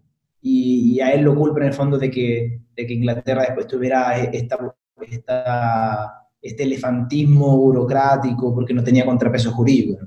Y, y a él lo culpa en el fondo de que, de que Inglaterra después tuviera esta, esta, este elefantismo burocrático porque no tenía contrapeso jurídico.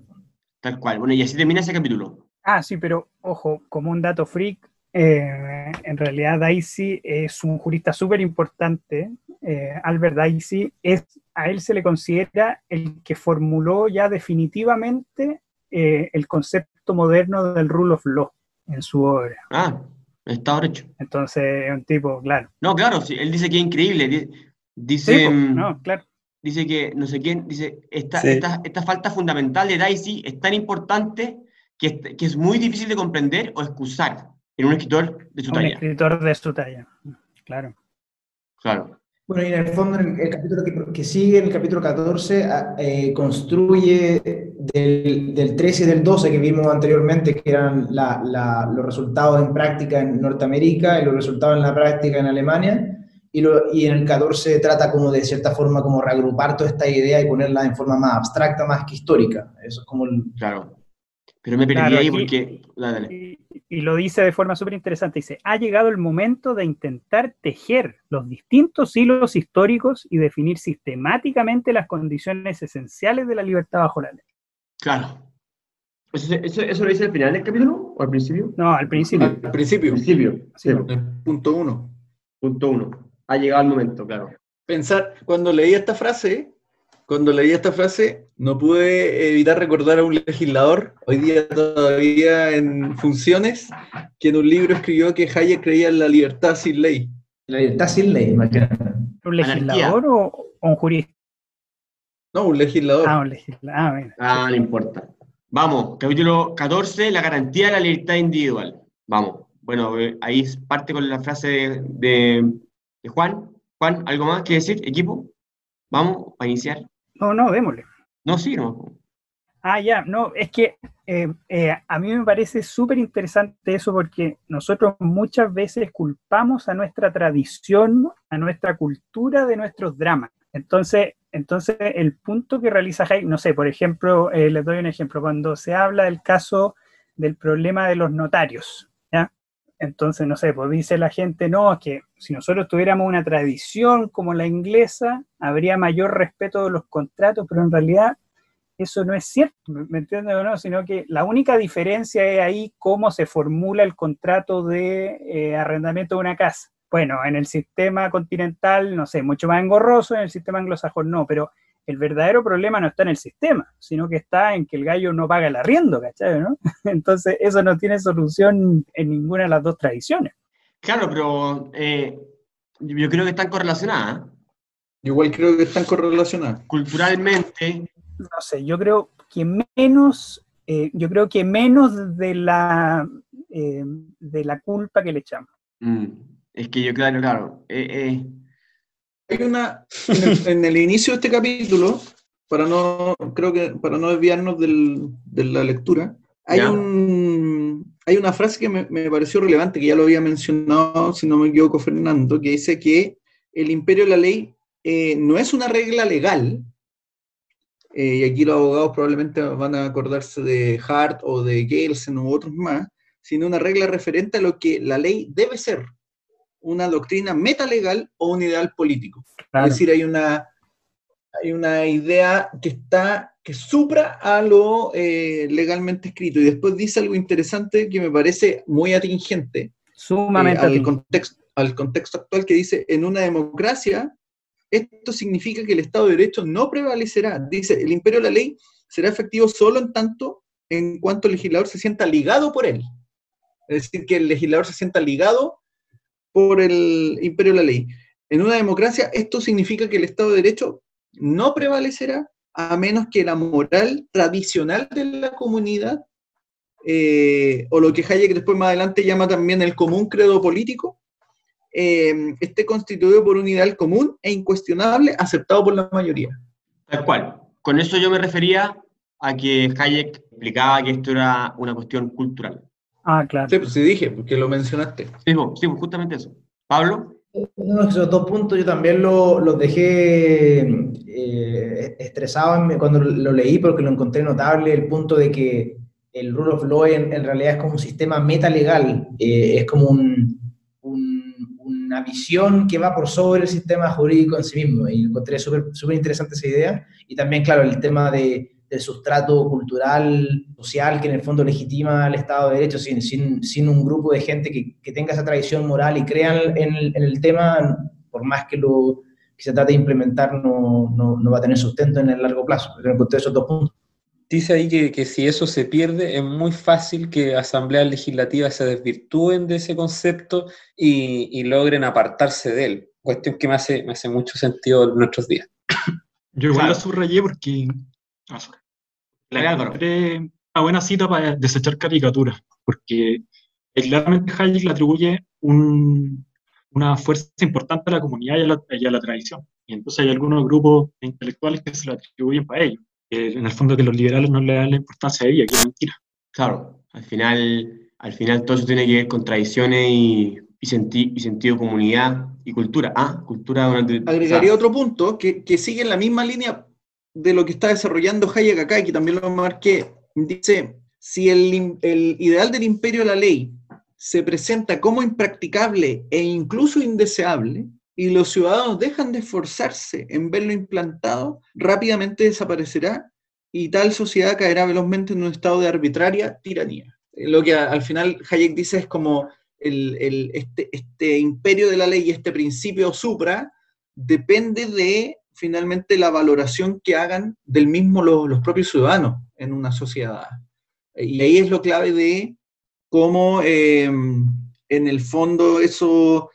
Tal cual. Bueno, y así termina ese capítulo. Ah, sí, pero ojo, como un dato freak, eh, en realidad Dicey es un jurista súper importante. Eh, Albert Dicey es, a él se le considera el que formuló ya definitivamente eh, el concepto moderno del rule of law en su obra. Ah, está hecho. Entonces, es un tipo, claro. No, claro, sí, él dice que es increíble. di- Dice, Sí, mm, no, claro. dice que no sé quién, dice, esta, Sí. esta, esta falta fundamental de Dicey es tan importante que, es- que es muy difícil de comprender o excusar en un escritor de su Un talla. escritor de su talla. Claro. Claro. Bueno, y en el fondo, en el, el capítulo que, que sigue, el capítulo 14, a- eh, construye del, del 13 y del 12 que vimos anteriormente, que eran la- la- los resultados en práctica en Norteamérica y los resultados en la práctica en Alemania, y, lo- y en el 14 trata como de cierta forma como reagrupar toda esta idea y ponerla en forma más abstracta, más que histórica. Eso es como el... Claro. Pero me perdí Claro, ahí aquí- porque. Dale, dale. Y, lo dice de forma súper interesante. Dice, ha llegado el momento de intentar tejer los distintos hilos históricos y definir sistemáticamente las condiciones esenciales de la libertad bajo la ley. Claro. ¿Eso, eso, eso lo dice al final del capítulo o al principio? No, al principio. Al principio, Al principio. Sí, Sí, el punto uno. punto uno. Ha llegado el momento, claro. Pensar, cuando leí esta frase, cuando leí esta frase, no pude evitar recordar a un legislador, hoy día todavía en funciones, que en un libro escribió que Hayek creía en la libertad sin ley. La libertad sin ley, imagínate. ¿Un legislador o, o un jurista? No, un legislador. Ah, un legislador. Ah. Ah, no importa. Vamos, capítulo 14, la garantía de la libertad individual. Vamos. Bueno, eh, ahí parte con la frase de, de- de Juan. Juan, ¿algo más que decir, equipo? Vamos, para iniciar. No, no, démosle. No, sí, no. Ah, ya, no, es que eh, eh, a mí me parece súper interesante eso porque nosotros muchas veces culpamos a nuestra tradición, a nuestra cultura de nuestros dramas. Entonces, entonces el punto que realiza Hayek, no sé, por ejemplo, eh, les doy un ejemplo, cuando se habla del caso del problema de los notarios. Entonces, no sé, pues dice la gente, no, es que si nosotros tuviéramos una tradición como la inglesa, habría mayor respeto de los contratos, pero en realidad eso no es cierto, ¿me entiendes o no? Sino que la única diferencia es ahí cómo se formula el contrato de eh, arrendamiento de una casa. Bueno, en el sistema continental, no sé, mucho más engorroso, en el sistema anglosajón no, pero el verdadero problema no está en el sistema, sino que está en que el gallo no paga el arriendo, ¿cachai? ¿no? Entonces, eso no tiene solución en ninguna de las dos tradiciones. Claro, pero eh, yo creo que están correlacionadas. ¿eh? Igual creo que están correlacionadas. Culturalmente, no sé, yo creo que menos, eh, yo creo que menos de la, eh, de la culpa que le echamos. mm, es que yo, claro, claro. Hay una, en el, en el inicio de este capítulo, para no, creo que para no desviarnos del- de la lectura, hay, un, hay una frase que me, me pareció relevante, que ya lo había mencionado, si no me equivoco, Fernando, que dice que el imperio de la ley eh, no es una regla legal, eh, y aquí los abogados probablemente van a acordarse de Hart o de Gelsen u otros más, sino una regla referente a lo que la ley debe ser, una doctrina metalegal o un ideal político. Claro. Es decir, hay una, hay una idea que está, que supra a lo eh, legalmente escrito. Y después dice algo interesante que me parece muy atingente Sumamente eh, al, contexto, al contexto actual, que dice, en una democracia, esto significa que el Estado de Derecho no prevalecerá. Dice, el imperio de la ley será efectivo solo en tanto en cuanto el legislador se sienta ligado por él. Es decir, que el legislador se sienta ligado por el imperio de la ley. En una democracia, esto significa que el Estado de Derecho no prevalecerá a menos que la moral tradicional de la comunidad, eh, o lo que Hayek después más adelante llama también el común credo político, eh, esté constituido por un ideal común e incuestionable aceptado por la mayoría. Tal cual. Con eso yo me refería a que Hayek explicaba que esto era una cuestión cultural. Ah, claro. Sí, pues sí dije, porque lo mencionaste. Sí, pues, sí, pues, justamente eso. Pablo, No, esos dos puntos yo también lo- los dejé eh, mi- cuando lo leí porque lo encontré notable, el punto de que el rule of law en, en realidad es como un sistema metalegal, eh, es como un, un, una visión que va por sobre el sistema jurídico en sí mismo. Y encontré súper interesante esa idea. Y también, claro, el tema de, del sustrato cultural, social, que en el fondo legitima al Estado de Derecho, sin, sin, sin un grupo de gente que, que, tenga esa tradición moral y crean en el, en el tema, por más que lo que se trate de implementar, no, no, no va a tener sustento en el largo plazo. Encontré esos dos puntos dice ahí que, que, si eso se pierde, es muy fácil que asambleas legislativas se desvirtúen de ese concepto y, y, logren apartarse de él. Cuestión que me hace, me hace mucho sentido en nuestros días. Yo igual claro. la subrayé porque ah, es una buena cita para desechar caricaturas, porque claramente Hayek le atribuye un, una fuerza importante a la comunidad y a la, y a la tradición. Y entonces hay algunos grupos intelectuales que se lo atribuyen para ello en el fondo que los liberales no le dan la importancia a ella, que es mentira. Claro, al final, al final todo eso tiene que ver con tradiciones y, y, senti y sentido de comunidad y cultura. Ah, cultura durante... Agregaría o sea, otro punto que, que sigue en la misma línea de lo que está desarrollando Hayek acá y que también lo marqué. Dice, si el, el ideal del imperio de la ley se presenta como impracticable e incluso indeseable, y los ciudadanos dejan de esforzarse en verlo implantado, rápidamente desaparecerá y tal sociedad caerá velozmente en un estado de arbitraria tiranía. Lo que al final Hayek dice es como el, el, este, este, imperio de la ley este principio supra depende de finalmente la valoración que hagan del mismo los, los propios ciudadanos en una sociedad. Y ahí es lo clave de cómo eh, en el fondo eso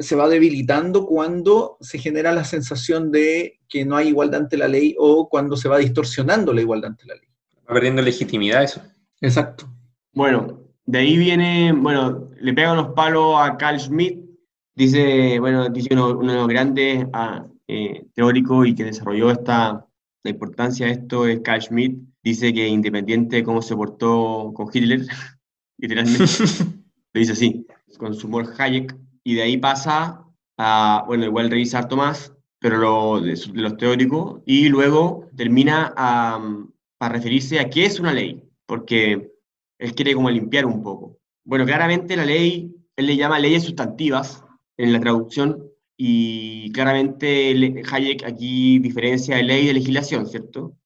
se va debilitando cuando se genera la sensación de que no hay igualdad ante la ley o cuando se va distorsionando la igualdad ante la ley. Va perdiendo legitimidad eso. Exacto. Bueno, de ahí viene, bueno, le pega unos palos a Carl Schmitt, dice, bueno, dice uno, uno de los grandes ah, eh, teóricos y que desarrolló esta, la importancia de esto es Carl Schmitt, dice que independiente de cómo se portó con Hitler, literalmente, lo dice así, con su humor Hayek, y de ahí pasa a, bueno, igual revisar Tomás, pero lo, de, de, los teóricos, y luego termina a, a, referirse a qué es una ley, porque él quiere como limpiar un poco. Bueno, claramente la ley, él le llama leyes sustantivas en la traducción, y claramente Hayek aquí diferencia de ley de legislación, ¿cierto?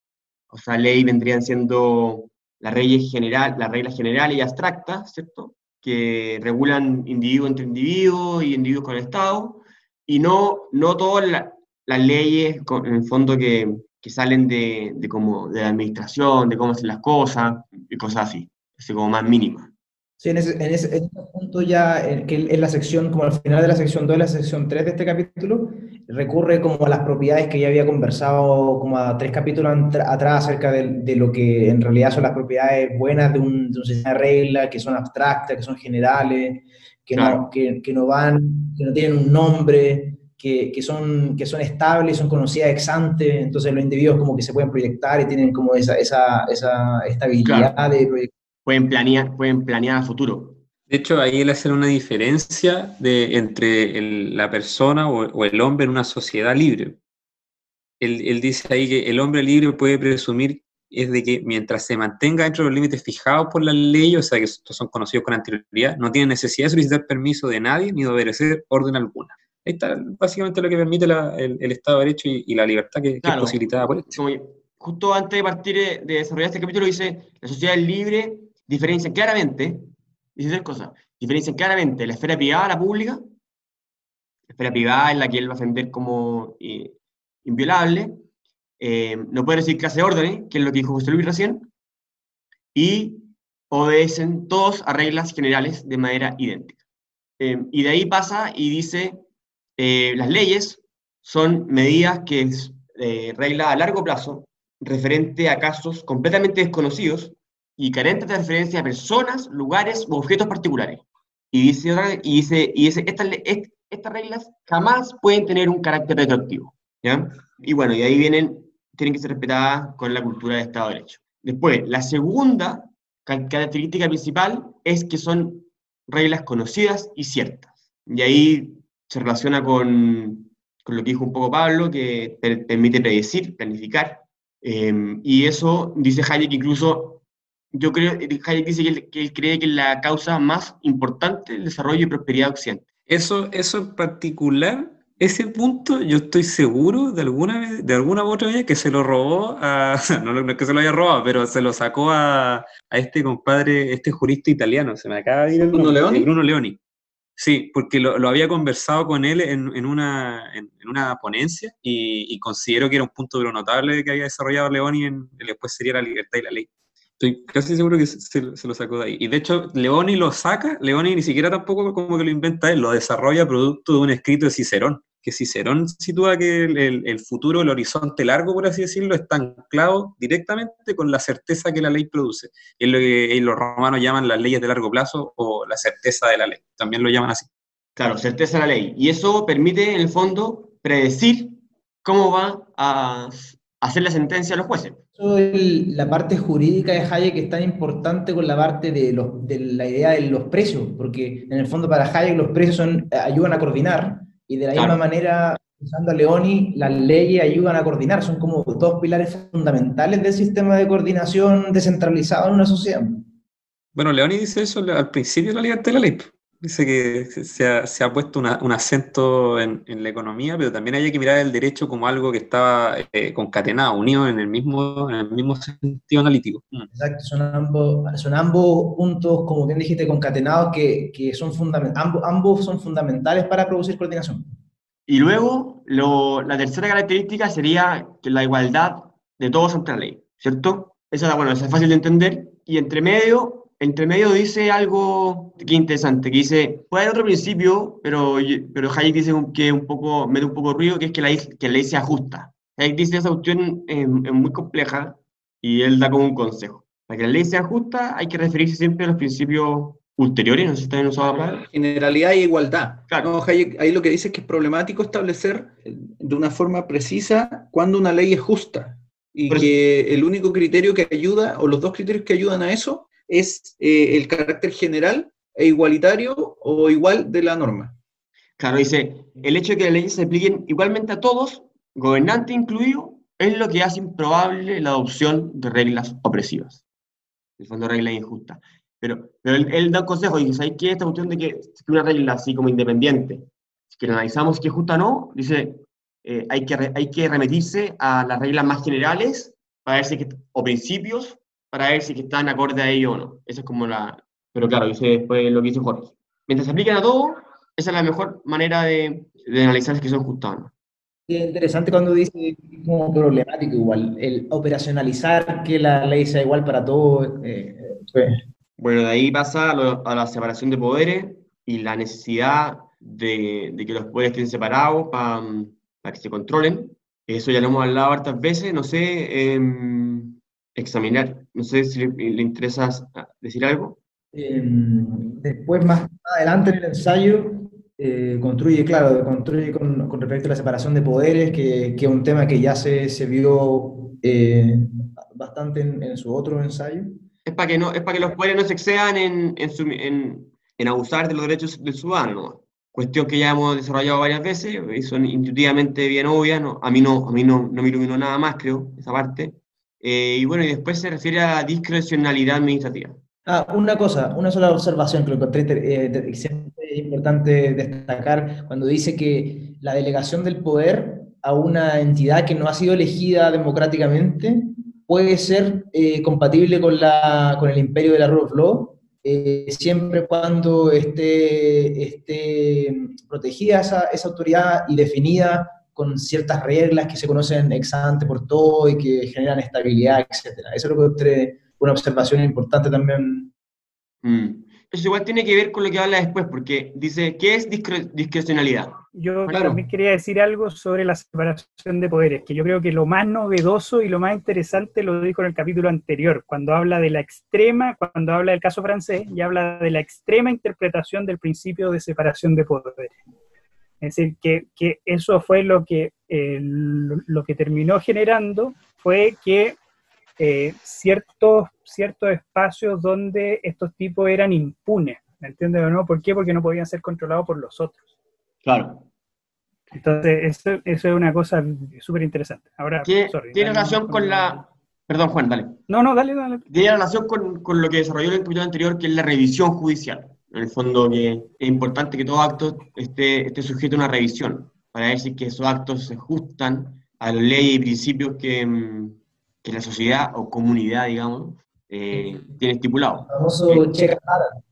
O sea, ley vendrían siendo las, leyes general, las reglas generales y abstractas, ¿cierto? que regulan individuo entre individuo y individuos con el Estado, y no, no todas la, las leyes, en el fondo, que, que salen de, de, como, de la administración, de cómo hacen las cosas, y cosas así, así como más mínimas. Sí, en ese, en ese, en ese punto ya, en, que en la sección, como al final de la sección 2 y la sección 3 de este capítulo, recurre como a las propiedades que ya había conversado como a tres capítulos atrás acerca de, de lo que en realidad son las propiedades buenas de un, de un sistema de reglas, que son abstractas, que son generales, que, claro. no, que, que, no van, que no tienen un nombre, que, que, son, que son estables, son conocidas ex ante, entonces los individuos como que se pueden proyectar y tienen como esa, esa, esa estabilidad claro. de proyectar pueden planear, pueden planear a futuro. De hecho, ahí él hace una diferencia de, entre el, la persona o, o, el hombre en una sociedad libre. Él, él, dice ahí que el hombre libre puede presumir es de que mientras se mantenga dentro de los límites fijados por la ley, o sea que estos son conocidos con anterioridad, no tiene necesidad de solicitar permiso de nadie ni de obedecer orden alguna. Ahí está básicamente lo que permite la, el, el, Estado de Derecho y, y la libertad que, claro, que, es posibilitada por esto. Como justo antes de partir de desarrollar este capítulo dice, la sociedad es libre diferencian claramente, dice tres cosas, diferencian claramente la esfera privada a la pública, la esfera privada es la que él va a defender como eh, inviolable, eh, no puede decir clase de órdenes, que es lo que dijo José Luis recién, y obedecen todos a reglas generales de manera idéntica. Eh, y de ahí pasa y dice, eh, las leyes son medidas que es regla a largo plazo referente a casos completamente desconocidos y carentes de referencia a personas, lugares u objetos particulares. Y dice, y dice, y dice estas, estas reglas jamás pueden tener un carácter retroactivo. ¿ya? Y bueno, y ahí vienen, tienen que ser respetadas con la cultura de Estado de Derecho. Después, la segunda característica principal es que son reglas conocidas y ciertas. Y ahí se relaciona con, con lo que dijo un poco Pablo, que per permite predecir, planificar. Eh, y eso, dice Hayek, incluso yo creo, Hayek dice que él, que él cree que es la causa más importante del desarrollo y prosperidad de Occidente. Eso, eso en particular, ese punto, yo estoy seguro de alguna vez, de alguna u otra vez que se lo robó a, no, no es que se lo haya robado, pero se lo sacó a, a este compadre, este jurista italiano, se me acaba de ir el ¿Bruno Leoni? eh, Bruno Leoni. Sí, porque lo, lo había conversado con él en, en una, en, en una ponencia y, y considero que era un punto de lo notable que había desarrollado Leoni en, en después sería la libertad y la ley. Estoy casi seguro que se, lo sacó de ahí. Y de hecho, Leoni lo saca, Leoni ni siquiera tampoco como que lo inventa él, lo desarrolla producto de un escrito de Cicerón, que Cicerón sitúa que el futuro, el horizonte largo, por así decirlo, está anclado directamente con la certeza que la ley produce. Es lo que eh, los romanos llaman las leyes de largo plazo o la certeza de la ley. También lo llaman así. Claro, certeza de la ley. Y eso permite, en el fondo, predecir cómo va a hacer la sentencia a los jueces. Eso el- la parte jurídica de Hayek es tan importante con la parte de, los, de la idea de los precios, porque en el fondo para Hayek los precios son, ayudan a coordinar y de la Claro. misma manera, usando a Leoni, las leyes ayudan a coordinar, son como dos pilares fundamentales del sistema de coordinación descentralizado en una sociedad. Bueno, Leoni dice eso al principio de la libertad de la ley. Dice que se ha, se ha puesto una- un acento en, en la economía, pero también hay que mirar el derecho como algo que estaba eh, concatenado, unido en el mismo, en el mismo sentido analítico. Mm. Exacto, son ambos, son ambos puntos, como bien dijiste, concatenados, que, que son fundamentales, ambos, ambos son fundamentales para producir coordinación. Y luego, lo- la tercera característica sería que la igualdad de todos ante la ley, ¿cierto? Esa, bueno, esa es fácil de entender. Y entre medio, entre medio dice algo que interesante, que dice, puede haber otro principio, pero, pero Hayek dice que un poco, mete un poco de ruido, que es que la, ley- que la ley sea justa. Hayek dice esa cuestión es, es muy compleja y él da como un consejo. Para que la ley sea justa hay que referirse siempre a los principios ulteriores, no sé si usado la palabra. Generalidad e igualdad. Claro. No, Hayek ahí lo que dice es que es problemático establecer de una forma precisa cuándo una ley es justa. Y Por eso- que el único criterio que ayuda, o los dos criterios que ayudan a eso, es eh, el carácter general e igualitario o igual de la norma. Claro, dice, el hecho de que las leyes se apliquen igualmente a todos, gobernante incluido, es lo que hace improbable la adopción de reglas opresivas. En el fondo, reglas injustas. Pero, pero él, él da un consejo y dice, ¿sabes qué? Esta cuestión de que, que una regla así como independiente, que analizamos si es justa o no, dice, eh, hay, que hay que remitirse a las reglas más generales para ver si que, o principios para ver si que están acorde a ello o no. Esa es como la... Pero claro, dice después lo que dice Jorge. Mientras se apliquen a todo, esa es la mejor manera de, de analizar si son justas o no. Es interesante cuando dice como problemático igual, el operacionalizar que la ley sea igual para todos. eh, eh, pues, Bueno, de ahí pasa a, lo- a la separación de poderes y la necesidad de, de que los poderes estén separados para que se controlen. Eso ya lo hemos hablado hartas veces, no sé, em, examinar, no sé si le, le interesa decir algo. eh, después, más adelante en el ensayo, eh, construye, claro, construye con, con respecto a la separación de poderes, que, que es un tema que ya se, se vio eh, bastante en, en su otro ensayo. Es para que, no, es para que los poderes no se excedan en, en, su- en- abusar de los derechos del ciudadano. ¿no? Cuestión que ya hemos desarrollado varias veces y son intuitivamente bien obvias. ¿no? A mí, no, a mí no, no me iluminó nada más, creo, esa parte. Eh, y bueno, y después se refiere a la discrecionalidad administrativa. Ah, una cosa, una sola observación que lo encontré eh, es importante destacar cuando dice que la delegación del poder a una entidad que no ha sido elegida democráticamente puede ser eh, compatible con, la, con el imperio de la rule of law, eh, siempre cuando esté, esté protegida esa, esa autoridad y definida con ciertas reglas que se conocen ex ante por todo y que generan estabilidad, etc. Eso es lo que una observación importante también. Mm. Eso igual tiene que ver con lo que habla después, porque dice, ¿qué es discre- discrecionalidad? Yo Claro. también quería decir algo sobre la separación de poderes, que yo creo que lo más novedoso y lo más interesante lo dijo en el capítulo anterior, cuando habla de la extrema, cuando habla del caso francés, y habla de la extrema interpretación del principio de separación de poderes. Es decir, que, que eso fue lo que, eh, lo, lo que terminó generando, fue que eh, ciertos, ciertos espacios donde estos tipos eran impunes, ¿me entiendes o no? ¿Por qué? Porque no podían ser controlados por los otros. Claro. Entonces, eso, eso es una cosa súper interesante. Ahora, Tiene, sorry, tiene dale, relación con- la, Perdón, Juan, dale. No, no, dale, dale. Tiene relación con, con lo que desarrolló el capítulo anterior, que es la revisión judicial. En el fondo, que es importante que todo acto esté, esté sujeto a una revisión, para decir que esos actos se ajustan a las leyes y principios que, mm, que la sociedad o comunidad, digamos, eh, tiene estipulado. Famoso Sí. check and balance.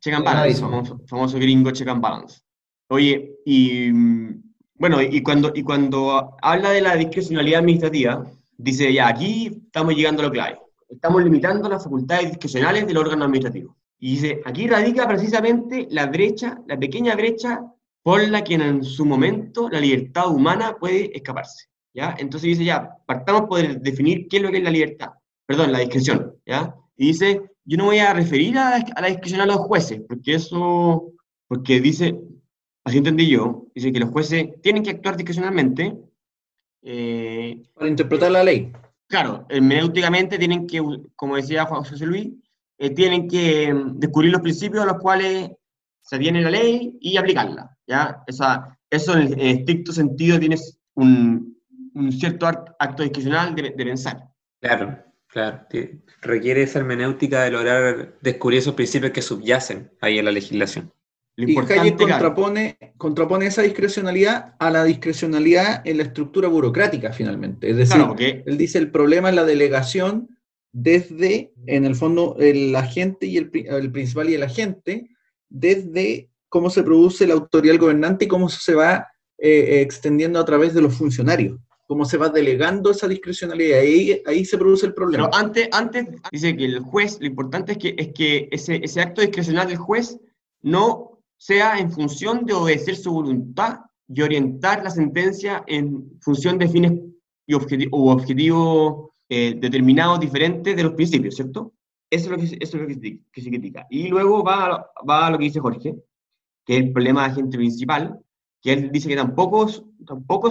Check and balance, famoso, famoso gringo check and balance. Oye, y mm, bueno, y cuando, y cuando habla de la discrecionalidad administrativa, dice ya, aquí estamos llegando a lo clave. Estamos limitando las facultades discrecionales del órgano administrativo. Y dice, aquí radica precisamente la brecha, la pequeña brecha por la que en su momento la libertad humana puede escaparse. ¿ya? Entonces dice, ya, partamos por definir qué es lo que es la libertad, perdón, la discreción. ¿ya? Y dice, yo no voy a referir a la, a la discreción a los jueces, porque eso, porque dice, así entendí yo, dice que los jueces tienen que actuar discrecionalmente, eh, Para interpretar la ley. claro, hermenéuticamente tienen que, como decía Juan José Luis, eh, tienen que mm, descubrir los principios a los cuales se tiene la ley y aplicarla, ¿ya? Esa, eso en, en estricto sentido tiene un, un cierto act- acto discrecional de, de pensar. Claro, claro. Requiere esa hermenéutica de lograr descubrir esos principios que subyacen ahí en la legislación. Lo Y importante, Hayek claro, contrapone, contrapone esa discrecionalidad a la discrecionalidad en la estructura burocrática, finalmente. Es decir, claro, porque él dice el problema es la delegación desde, en el fondo, el agente y el, el principal y el agente, desde cómo se produce la autoridad del gobernante y cómo se va eh, eh, extendiendo a través de los funcionarios, cómo se va delegando esa discrecionalidad. Ahí, ahí se produce el problema. Pero antes, antes dice que el juez, lo importante es que, es que ese, ese acto discrecional del juez no sea en función de obedecer su voluntad y orientar la sentencia en función de fines y objetivos eh, determinados diferentes de los principios, ¿cierto? Eso es lo que, se- critica. Y luego va, a lo- que dice Jorge, que es el problema de agente principal, que él dice que tampoco es,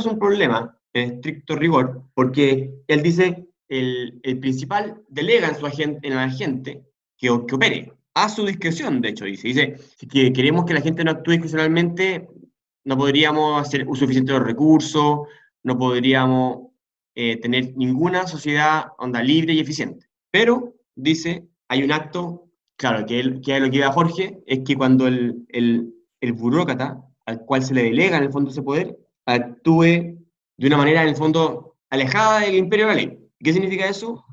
un problema en estricto rigor, porque él dice el, principal delega en, su agente, en el agente que, que opere, a su discreción, de hecho, dice. Dice que queremos que la gente no actúe discrecionalmente, no podríamos hacer uso eficiente de recursos, no podríamos eh, tener ninguna sociedad onda libre y eficiente. Pero, dice, hay un acto, claro, que, él, que lo que iba Jorge, es que cuando el, el, el burócrata, al cual se le delega en el fondo ese poder, actúe de una manera, en el fondo, alejada del imperio de la ley. ¿Qué significa eso?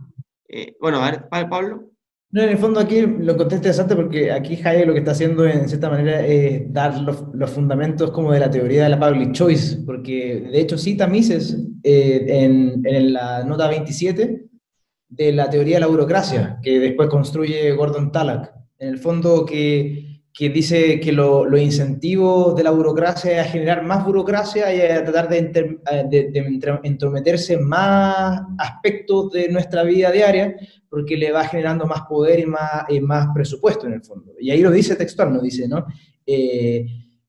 Eh, bueno, a ver, Pa- Pablo. No, en el fondo aquí lo encontré interesante porque aquí Hayek lo que está haciendo en cierta manera es dar los, fundamentos como de la teoría de la public choice, porque de hecho cita Mises eh, en, en la nota 27 de la teoría de la burocracia que después construye Gordon Tallack. En el fondo que, que dice que lo- los incentivos de la burocracia es a generar más burocracia y a tratar de, inter- de- de entrometerse en más aspectos de nuestra vida diaria porque le va generando más poder y más, y más presupuesto en el fondo. Y ahí lo dice textual, no dice, ¿no? Eh,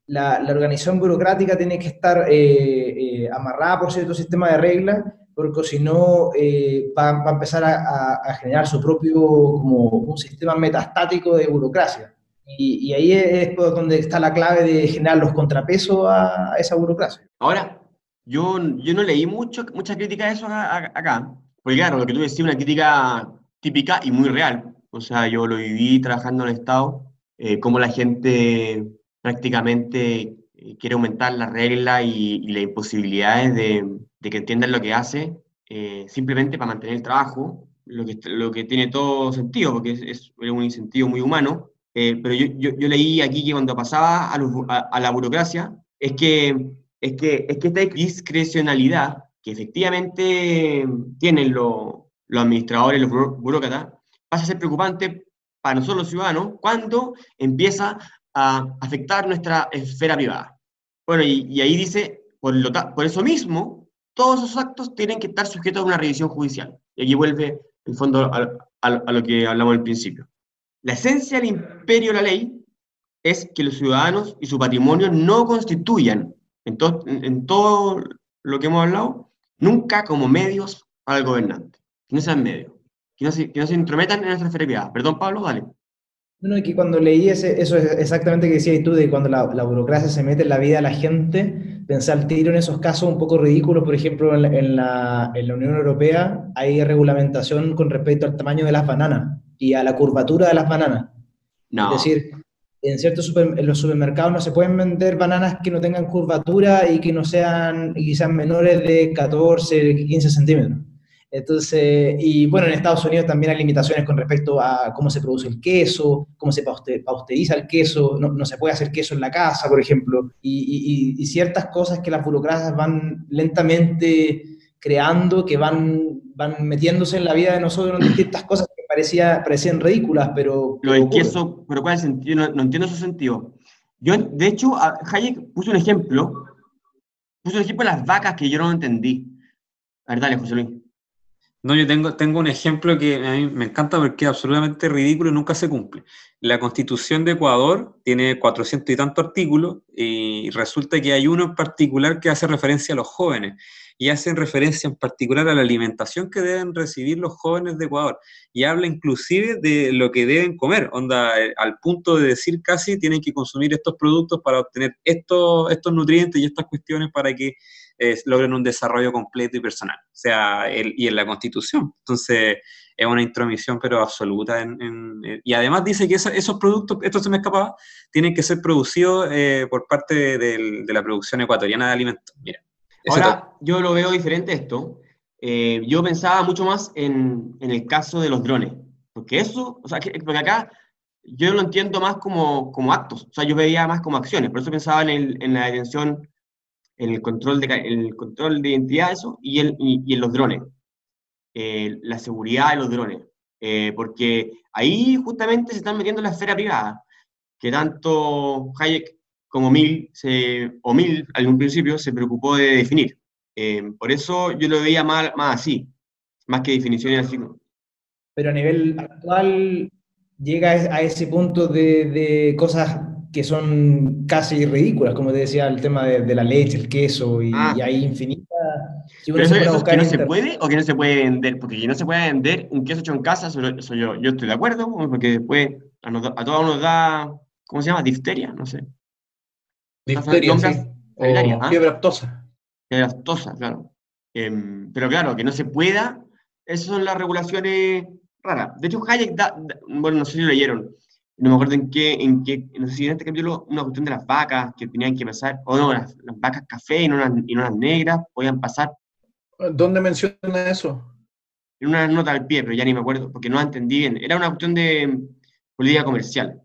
la, la organización burocrática tiene que estar eh, eh, amarrada por cierto sistema de reglas, porque si no eh, va, va a empezar a, a- a generar su propio, como un sistema metastático de burocracia. Y, y ahí es donde está la clave de generar los contrapesos a esa burocracia. Ahora, yo, yo no leí mucho, mucha crítica a eso acá, a- acá, porque claro, lo que tú decías, una crítica típica y muy real. O sea, yo lo viví trabajando en el Estado, eh, cómo la gente prácticamente eh, quiere aumentar las reglas y, y las imposibilidades de, de que entiendan lo que hace, eh, simplemente para mantener el trabajo, lo que, lo que tiene todo sentido, porque es, es un incentivo muy humano. Eh, pero yo, yo, yo leí aquí que cuando pasaba a, los a- a la burocracia, es que, es que, es que esta discrecionalidad que efectivamente tienen los, los administradores, los buró- burócratas, pasa a ser preocupante para nosotros los ciudadanos cuando empieza a afectar nuestra esfera privada. Bueno, y, y ahí dice, por, lo ta- por eso mismo, todos esos actos tienen que estar sujetos a una revisión judicial. Y aquí vuelve, en fondo, a, a- a lo que hablamos al principio. La esencia del imperio de la ley es que los ciudadanos y su patrimonio no constituyan, en, to- en- todo lo que hemos hablado, nunca como medios al gobernante. Que no sean medios. Que no se, que no se intrometan en nuestra esfera privada. Perdón, Pablo, dale. No, que cuando leí ese, eso es exactamente que decías tú, de cuando la, la, burocracia se mete en la vida de la gente, pensar tiro en esos casos un poco ridículos, por ejemplo, en la, en la, en la Unión Europea hay regulamentación con respecto al tamaño de las bananas y a la curvatura de las bananas. No. Es decir, en ciertos super, en los supermercados no se pueden vender bananas que no tengan curvatura y que no sean, sean menores de 14, 15 centímetros. Entonces, y bueno, en Estados Unidos también hay limitaciones con respecto a cómo se produce el queso, cómo se pasteuriza el queso, no, no se puede hacer queso en la casa, por ejemplo, y, y, y, ciertas cosas que las burocracias van lentamente creando, que van, van metiéndose en la vida de nosotros, distintas cosas que parecía, parecían ridículas, pero... Lo del queso, pero ¿cuál es el sentido? No, no, entiendo su sentido. Yo, de hecho, Hayek puso un ejemplo, puso un ejemplo de las vacas que yo no entendí. A ver, dale, José Luis. No, yo tengo, tengo un ejemplo que a mí me encanta porque es absolutamente ridículo y nunca se cumple. La constitución de Ecuador tiene 400 y tantos artículos y resulta que hay uno en particular que hace referencia a los jóvenes y hacen referencia en particular a la alimentación que deben recibir los jóvenes de Ecuador y habla inclusive de lo que deben comer, onda, al punto de decir casi tienen que consumir estos productos para obtener estos, estos nutrientes y estas cuestiones para que eh, logren un desarrollo completo y personal, o sea, el, y en la Constitución. Entonces, es una intromisión, pero absoluta. En, en, y además dice que esa, esos productos, esto se me escapaba, tienen que ser producidos eh, por parte de, de, la producción ecuatoriana de alimentos. Mira, Ahora, yo lo veo diferente esto. Eh, yo pensaba mucho más en, en, el caso de los drones, porque eso, o sea, que, porque acá yo lo entiendo más como, como actos, o sea, yo veía más como acciones, por eso pensaba en, el, en la detención el control de, el control de identidad, eso, y, el, y, y en los drones, eh, la seguridad de los drones, eh, porque ahí justamente se están metiendo en la esfera privada, que tanto Hayek como Mill, se, o Mill al un principio, se preocupó de definir. Eh, por eso yo lo veía más, más así, más que definiciones así. Pero a nivel actual llega a ese punto de, de cosas que son casi ridículas, como te decía, el tema de, de la leche, el queso, y, Ah. y hay infinitas. Si uno Pero se eso es que no se puede o que no se puede vender, porque que no se puede vender un queso hecho en casa, eso, eso yo, yo estoy de acuerdo, porque después a, nos a todos nos da, ¿cómo se llama? Difteria, no sé. Difteria, O ¿ah? fiebre aftosa. de lactosa, claro. Em, pero claro, que no se pueda, esas son las regulaciones raras. De hecho, Hayek da, da- bueno, no sé si lo leyeron, no me acuerdo en qué, en qué, no sé si en este capítulo, una cuestión de las vacas que tenían que pasar, o no, las, las vacas café y no las, y no las negras, podían pasar ¿Dónde menciona eso? en una nota al pie, pero ya ni me acuerdo, porque no la entendí bien. Era una cuestión de política comercial.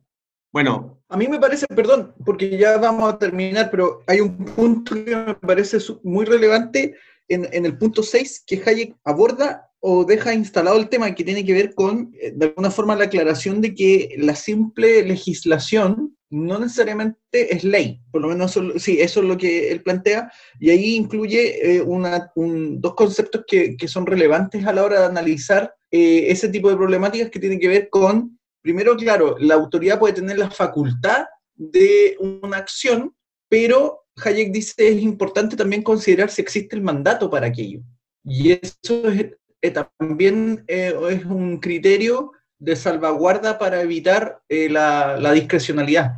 Bueno, A mí me parece, perdón, porque ya vamos a terminar, pero hay un punto que me parece muy relevante en, el punto 6 que Hayek aborda o deja instalado el tema que tiene que ver con, eh, de alguna forma, la aclaración de que la simple legislación no necesariamente es ley, por lo menos eso- sí, eso es lo que él plantea, y ahí incluye eh, dos conceptos que, que son relevantes a la hora de analizar eh, ese tipo de problemáticas que tienen que ver con primero, claro, la autoridad puede tener la facultad de una acción, pero Hayek dice es importante también considerar si existe el mandato para aquello. Y eso es, eh, también eh, es un criterio de salvaguarda para evitar eh, la, la discrecionalidad.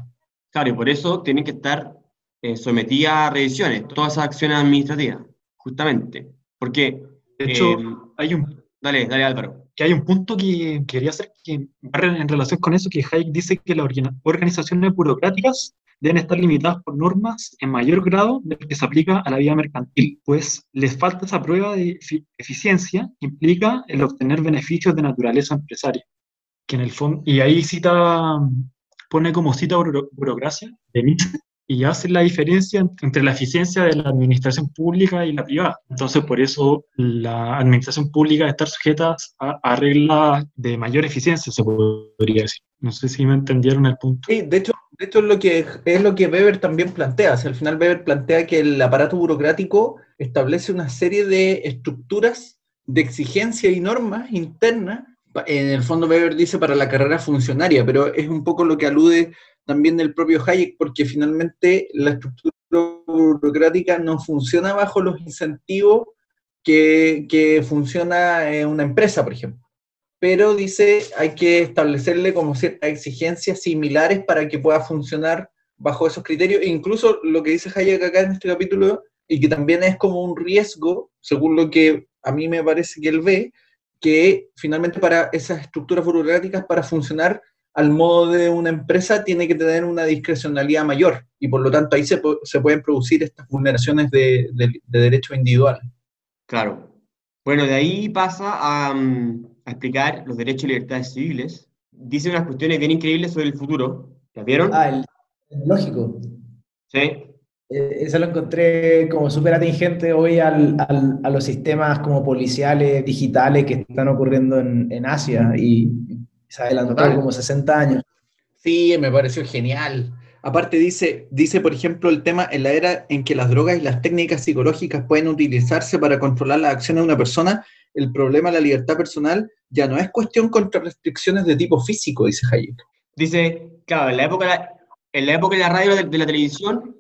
claro, y por eso tienen que estar eh, sometidas a revisiones, todas esas acciones administrativas, justamente. Porque, De hecho, eh, hay un, dale, dale Álvaro. Que hay un punto que quería hacer que en relación con eso, que Hayek dice que las organizaciones burocráticas deben estar limitadas por normas en mayor grado del que se aplica a la vida mercantil, pues les falta esa prueba de efi- eficiencia que implica el obtener beneficios de naturaleza empresaria. Que en el fondo, y ahí cita, pone como cita buro- burocracia de Nietzsche, y hace la diferencia ent- entre la eficiencia de la administración pública y la privada. Entonces, por eso la administración pública estar sujeta a, reglas de mayor eficiencia, se podría decir. No sé si me entendieron el punto. Sí, de hecho, de es, lo que, es lo que Weber también plantea. Al final Weber plantea que el aparato burocrático establece una serie de estructuras de exigencia y normas internas. En el fondo Weber dice para la carrera funcionaria, pero es un poco lo que alude también el propio Hayek, porque finalmente la estructura burocrática no funciona bajo los incentivos que, que funciona eh, una empresa, por ejemplo. pero dice hay que establecerle como ciertas exigencias similares para que pueda funcionar bajo esos criterios. E incluso lo que dice Hayek acá en este capítulo, y que también es como un riesgo, según lo que a mí me parece que él ve, que finalmente para esas estructuras burocráticas, para funcionar al modo de una empresa, tiene que tener una discrecionalidad mayor, y por lo tanto ahí se, se pueden producir estas vulneraciones de, de, de derechos individuales. Claro. Bueno, de ahí pasa a, mm, a explicar los derechos y libertades civiles. Dice unas cuestiones bien increíbles sobre el futuro. ¿Las vieron? Ah, el, el lógico. Sí. Eh, eso lo encontré como súper atingente hoy al, al, a los sistemas como policiales digitales que están ocurriendo en, en Asia y se adelantó Total. como 60 años. Sí, me pareció genial. Aparte dice, dice, por ejemplo, el tema en la era en que las drogas y las técnicas psicológicas pueden utilizarse para controlar las acciones de una persona, el problema de la libertad personal ya no es cuestión contra restricciones de tipo físico, dice Hayek. Dice, claro, en la época, en la época de la radio, de, de la televisión,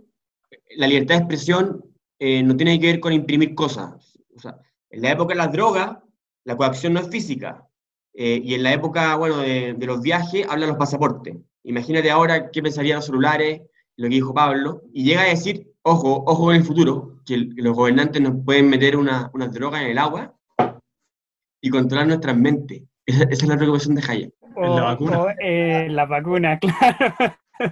la libertad de expresión eh, no tiene que ver con imprimir cosas. O sea, en la época de las drogas, la coacción no es física. Eh, y en la época, bueno, de, de los viajes, hablan los pasaportes. Imagínate ahora qué pensarían los celulares, lo que dijo Pablo, y llega a decir, ojo, ojo en el futuro, que, el- que los gobernantes nos pueden meter una, unas drogas en el agua y controlar nuestras mentes. Esa, esa es la preocupación de Hayek. En la O- vacuna. o, eh, la vacuna, claro.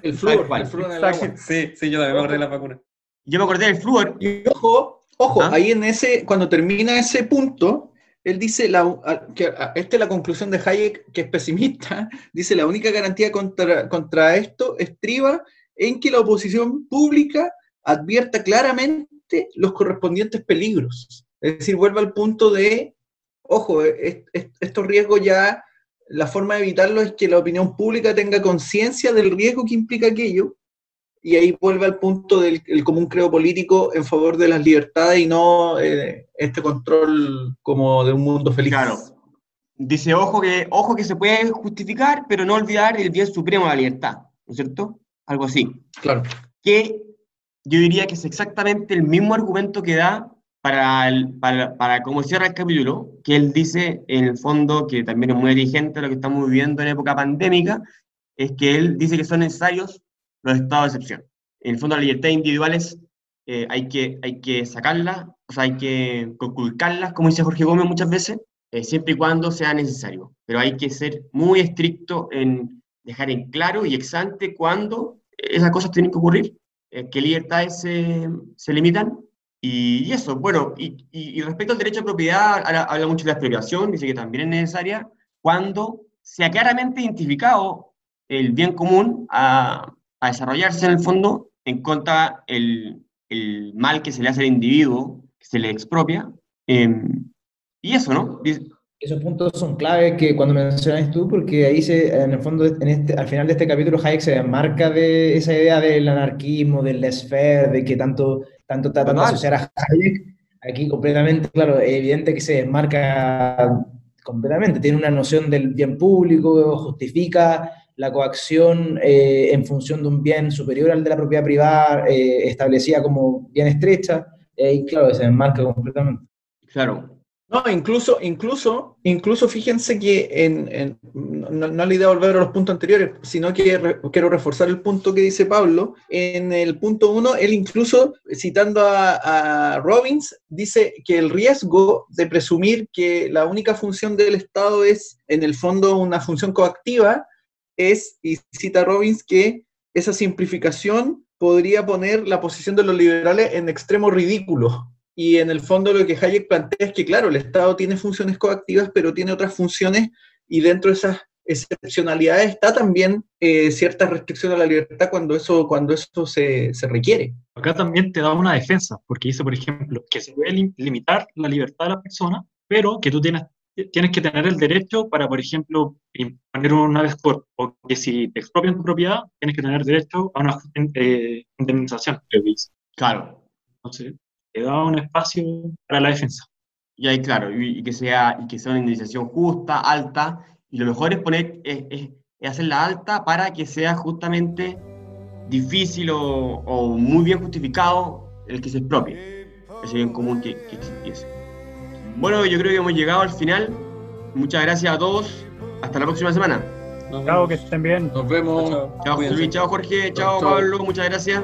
El flúor, el flúor en el agua. Sí, sí, yo también me acordé de la vacuna. Yo me acordé del flúor, Y ojo, ojo, ¿Ah? ahí en ese, cuando termina ese punto, él dice, la, que esta es la conclusión de Hayek, que es pesimista, dice, la única garantía contra, contra esto estriba en que la oposición pública advierta claramente los correspondientes peligros. Es decir, vuelve al punto de, ojo, es- es- estos riesgos ya, la forma de evitarlo es que la opinión pública tenga conciencia del riesgo que implica aquello y ahí vuelve al punto del el común creo político en favor de las libertades y no eh, este control como de un mundo feliz. Claro. Dice, ojo que, ojo que se puede justificar, pero no olvidar el bien supremo de la libertad, ¿no es cierto? Algo así. Claro. Que yo diría que es exactamente el mismo argumento que da para, el- para, para cómo cierra el capítulo, que él dice, en el fondo, que también es muy dirigente lo que estamos viviendo en época pandémica, es que él dice que son necesarios los estados de excepción. En el fondo, las libertades individuales eh, hay, que, hay que sacarlas, o sea, hay que conculcarlas, como dice Jorge Gómez muchas veces, eh, siempre y cuando sea necesario. Pero hay que ser muy estricto en dejar en claro y ex ante cuándo esas cosas tienen que ocurrir, eh, qué libertades se, se limitan. Y, eso, bueno, y, respecto al derecho a propiedad, habla, habla mucho de la expropiación, dice que también es necesaria cuando sea claramente identificado el bien común a, a desarrollarse en el fondo en contra el, el mal que se le hace al individuo, que se le expropia. em, y eso, ¿no? Esos puntos son claves que cuando mencionas tú, porque ahí se, en el fondo, en este, al final de este capítulo, Hayek se desmarca de esa idea del anarquismo, del laissez-faire, de que tanto, tanto tratan de asociar a Hayek. Aquí completamente, claro, es evidente que se desmarca completamente. Tiene una noción del bien público, justifica la coacción eh, en función de un bien superior al de la propiedad privada, eh, establecida como bien estrecha, eh, y claro, se desmarca completamente. claro, No, incluso, incluso, incluso fíjense que en, en- no, no la idea de volver a los puntos anteriores, sino que re- quiero reforzar el punto que dice Pablo. En el punto uno, él incluso, citando a, a Robbins, dice que el riesgo de presumir que la única función del Estado es, en el fondo, una función coactiva, es, y cita Robbins, que esa simplificación podría poner la posición de los liberales en extremo ridículo. Y en el fondo lo que Hayek plantea es que, claro, el Estado tiene funciones coactivas, pero tiene otras funciones y dentro de esas excepcionalidades está también eh, cierta restricción a la libertad cuando eso, cuando eso se, se requiere. Acá también te da una defensa, porque dice, por ejemplo, que se puede lim- limitar la libertad de la persona, pero que tú tienes, tienes que tener el derecho para, por ejemplo, imponer una descor, o que si te expropian tu propiedad, tienes que tener derecho a una eh, indemnización, creo que dice. claro. Entonces, te da un espacio para la defensa. Y ahí, claro, y, y que sea, y que sea una indemnización justa, alta, y lo mejor es poner, es, es- es hacerla alta para que sea justamente difícil o, o muy bien justificado el que se expropie, ese bien común que, que existiese. Bueno, yo creo que hemos llegado al final Muchas gracias a todos. Hasta la próxima semana. Nos Chao, vemos. que estén bien. Nos vemos. Chao, Chao, José Cuídense. Luis. Chao, Jorge. Chao, Chao. Pablo. Muchas gracias.